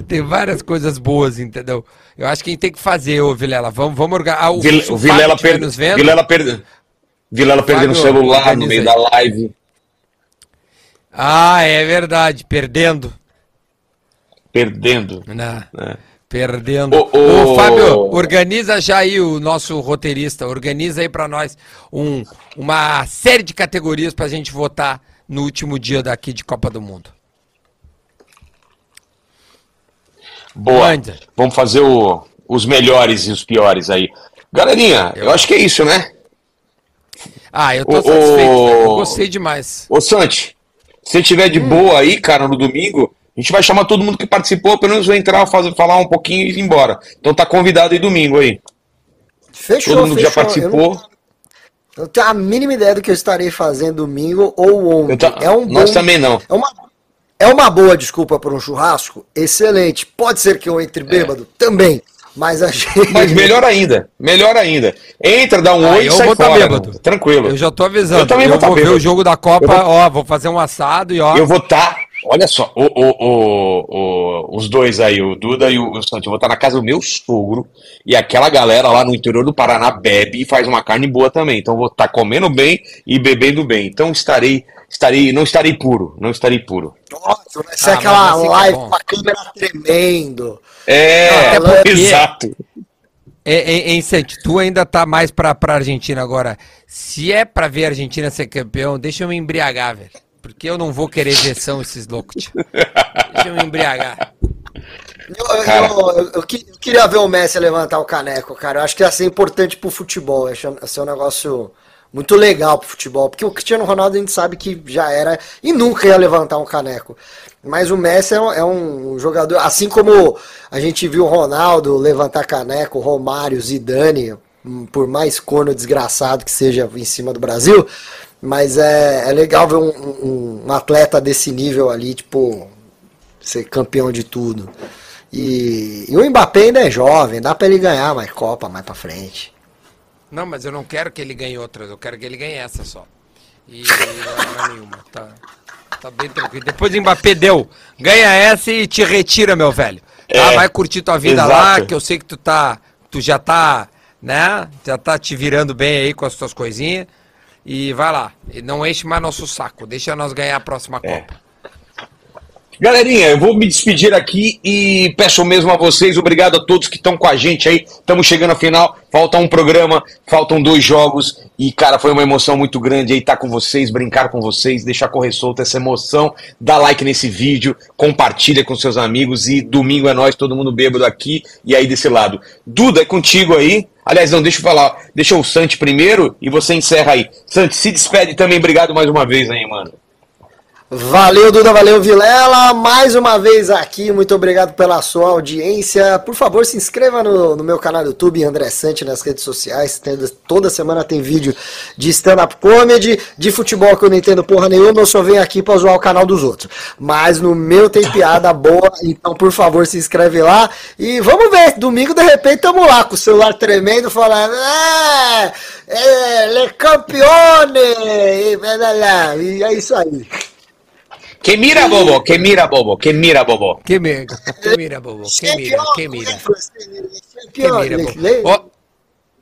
Tem várias coisas boas, entendeu? Eu acho que a gente tem que fazer, ô Vilela. Vamos, vamos organizar. Ah, o, Vil, o Vilela, per... Vilela, per... Vilela perdendo o celular no meio da live. Ah, é verdade. Perdendo. Perdendo. Não. É. Perdendo. Ô, ô, ô, Fábio, organiza já aí o nosso roteirista, organiza aí para nós um, uma série de categorias para a gente votar no último dia daqui de Copa do Mundo. Boa. Manda. Vamos fazer o, os melhores e os piores aí. Galerinha, eu, eu acho que é isso, né? Ah, eu tô ô, satisfeito, ô, eu gostei demais. Ô, Santi, se tiver de hum. boa aí, cara, no domingo, a gente vai chamar todo mundo que participou, pelo menos vai entrar, fazer, falar um pouquinho e ir embora. Então tá convidado aí domingo aí. Fechou, Todo mundo fechou. já participou. Eu não, eu tenho a mínima ideia do que eu estarei fazendo domingo ou ontem. Tá, é um bom, nós também não. É uma, é uma boa desculpa para um churrasco? Excelente. Pode ser que eu entre bêbado? É. Também. Mas a gente... Mas melhor ainda, melhor ainda. Entra, dá um ah, oi e sai vou fora. Bêbado. Tranquilo. Eu já tô avisando. Eu também eu vou, vou ver o jogo da Copa, vou... ó, vou fazer um assado e ó. Eu vou estar tá Olha só, o, o, o, os dois aí, o Duda e o, o eu vou estar na casa do meu sogro e aquela galera lá no interior do Paraná bebe e faz uma carne boa também. Então vou estar comendo bem e bebendo bem. Então estarei, estarei, não estarei puro, não estarei puro. Nossa, vai ser ah, aquela assim live com a câmera tremendo. É, não, exato. É, é, é, Santi, tu ainda tá mais pra, pra Argentina agora. Se é pra ver a Argentina ser campeão, deixa eu me embriagar, velho. Porque eu não vou querer versão esses loucos. Deixa eu me embriagar. Eu, eu, eu, eu, queria ver o Messi levantar o caneco, cara. Eu acho que ia ser importante pro futebol. Ia ser um negócio muito legal pro futebol. Porque o Cristiano Ronaldo a gente sabe que já era e nunca ia levantar um caneco. Mas o Messi é um, é um jogador, assim como a gente viu o Ronaldo levantar caneco, o Romário, Zidane, por mais corno desgraçado que seja em cima do Brasil, mas é, é legal ver um, um, um, atleta desse nível ali, tipo, ser campeão de tudo. E, e o Mbappé ainda é jovem, dá para ele ganhar mais Copa mais para frente. Não, mas eu não quero que ele ganhe outras, eu quero que ele ganhe essa só. E não é nenhuma, tá, tá bem tranquilo. Depois o Mbappé deu, ganha essa e te retira, meu velho. Tá? É, Vai curtir tua vida exato. lá, que eu sei que tu tá, tu já tá, né, já tá te virando bem aí com as tuas coisinhas. E vai lá. E não enche mais nosso saco. Deixa nós ganhar a próxima é. Copa. Galerinha, eu vou me despedir aqui e peço mesmo a vocês, obrigado a todos que estão com a gente aí. Estamos chegando ao final, falta um programa, faltam dois jogos e, cara, foi uma emoção muito grande aí estar tá com vocês, brincar com vocês, deixar correr solta essa emoção. Dá like nesse vídeo, compartilha com seus amigos e domingo é nós, todo mundo bêbado aqui e aí desse lado. Duda, é contigo aí. Aliás, não, deixa eu falar, deixa o Santi primeiro e você encerra aí. Santi, se despede também, obrigado mais uma vez aí, mano. Valeu, Duda, valeu, Vilela. Mais uma vez aqui, muito obrigado pela sua audiência. Por favor, se inscreva no, no meu canal do YouTube, André Sante, nas redes sociais. toda semana tem vídeo de stand-up comedy, de futebol que eu não entendo porra nenhuma, eu só venho aqui pra zoar o canal dos outros. Mas no meu tem piada boa, então por favor, se inscreve lá. E vamos ver, domingo de repente tamo lá com o celular tremendo, falando. É, é, le campione! E é isso aí. Que mira Bobo, que mira Bobo, que mira Bobo. Que mira, que mira Bobo, que mira, que mira. Que mira Bobo. Oh,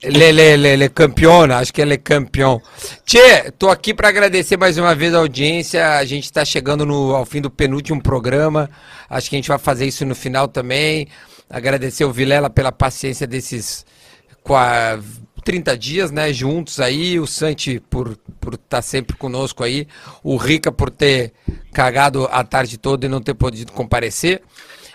le, le, le, le campeão, acho que ele é campeão. Tchê, tô aqui para agradecer mais uma vez a audiência. A gente está chegando no, ao fim do penúltimo programa. Acho que a gente vai fazer isso no final também. Agradecer o Vilela pela paciência desses 30 dias, né, juntos aí, o Santi por por estar tá sempre conosco aí, o Rica por ter cagado a tarde toda e não ter podido comparecer.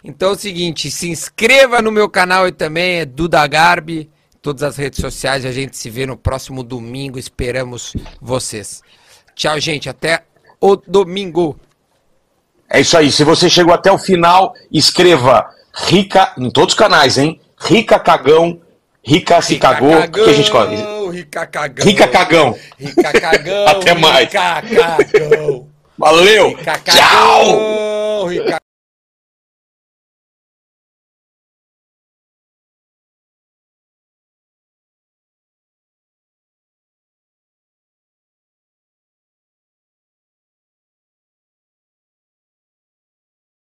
Então é o seguinte, se inscreva no meu canal e também é Duda Garbi, todas as redes sociais. A gente se vê no próximo domingo. Esperamos vocês. Tchau, gente. Até o domingo. É isso aí. Se você chegou até o final, escreva Rica em todos os canais, hein? Rica Cagão, Rica se Rica cagou. Cagão, o que a gente coloca? Rica Cagão. Rica Cagão. Rica Cagão. até mais. Rica Cagão. Valeu. Rica Cagão, Tchau. Rica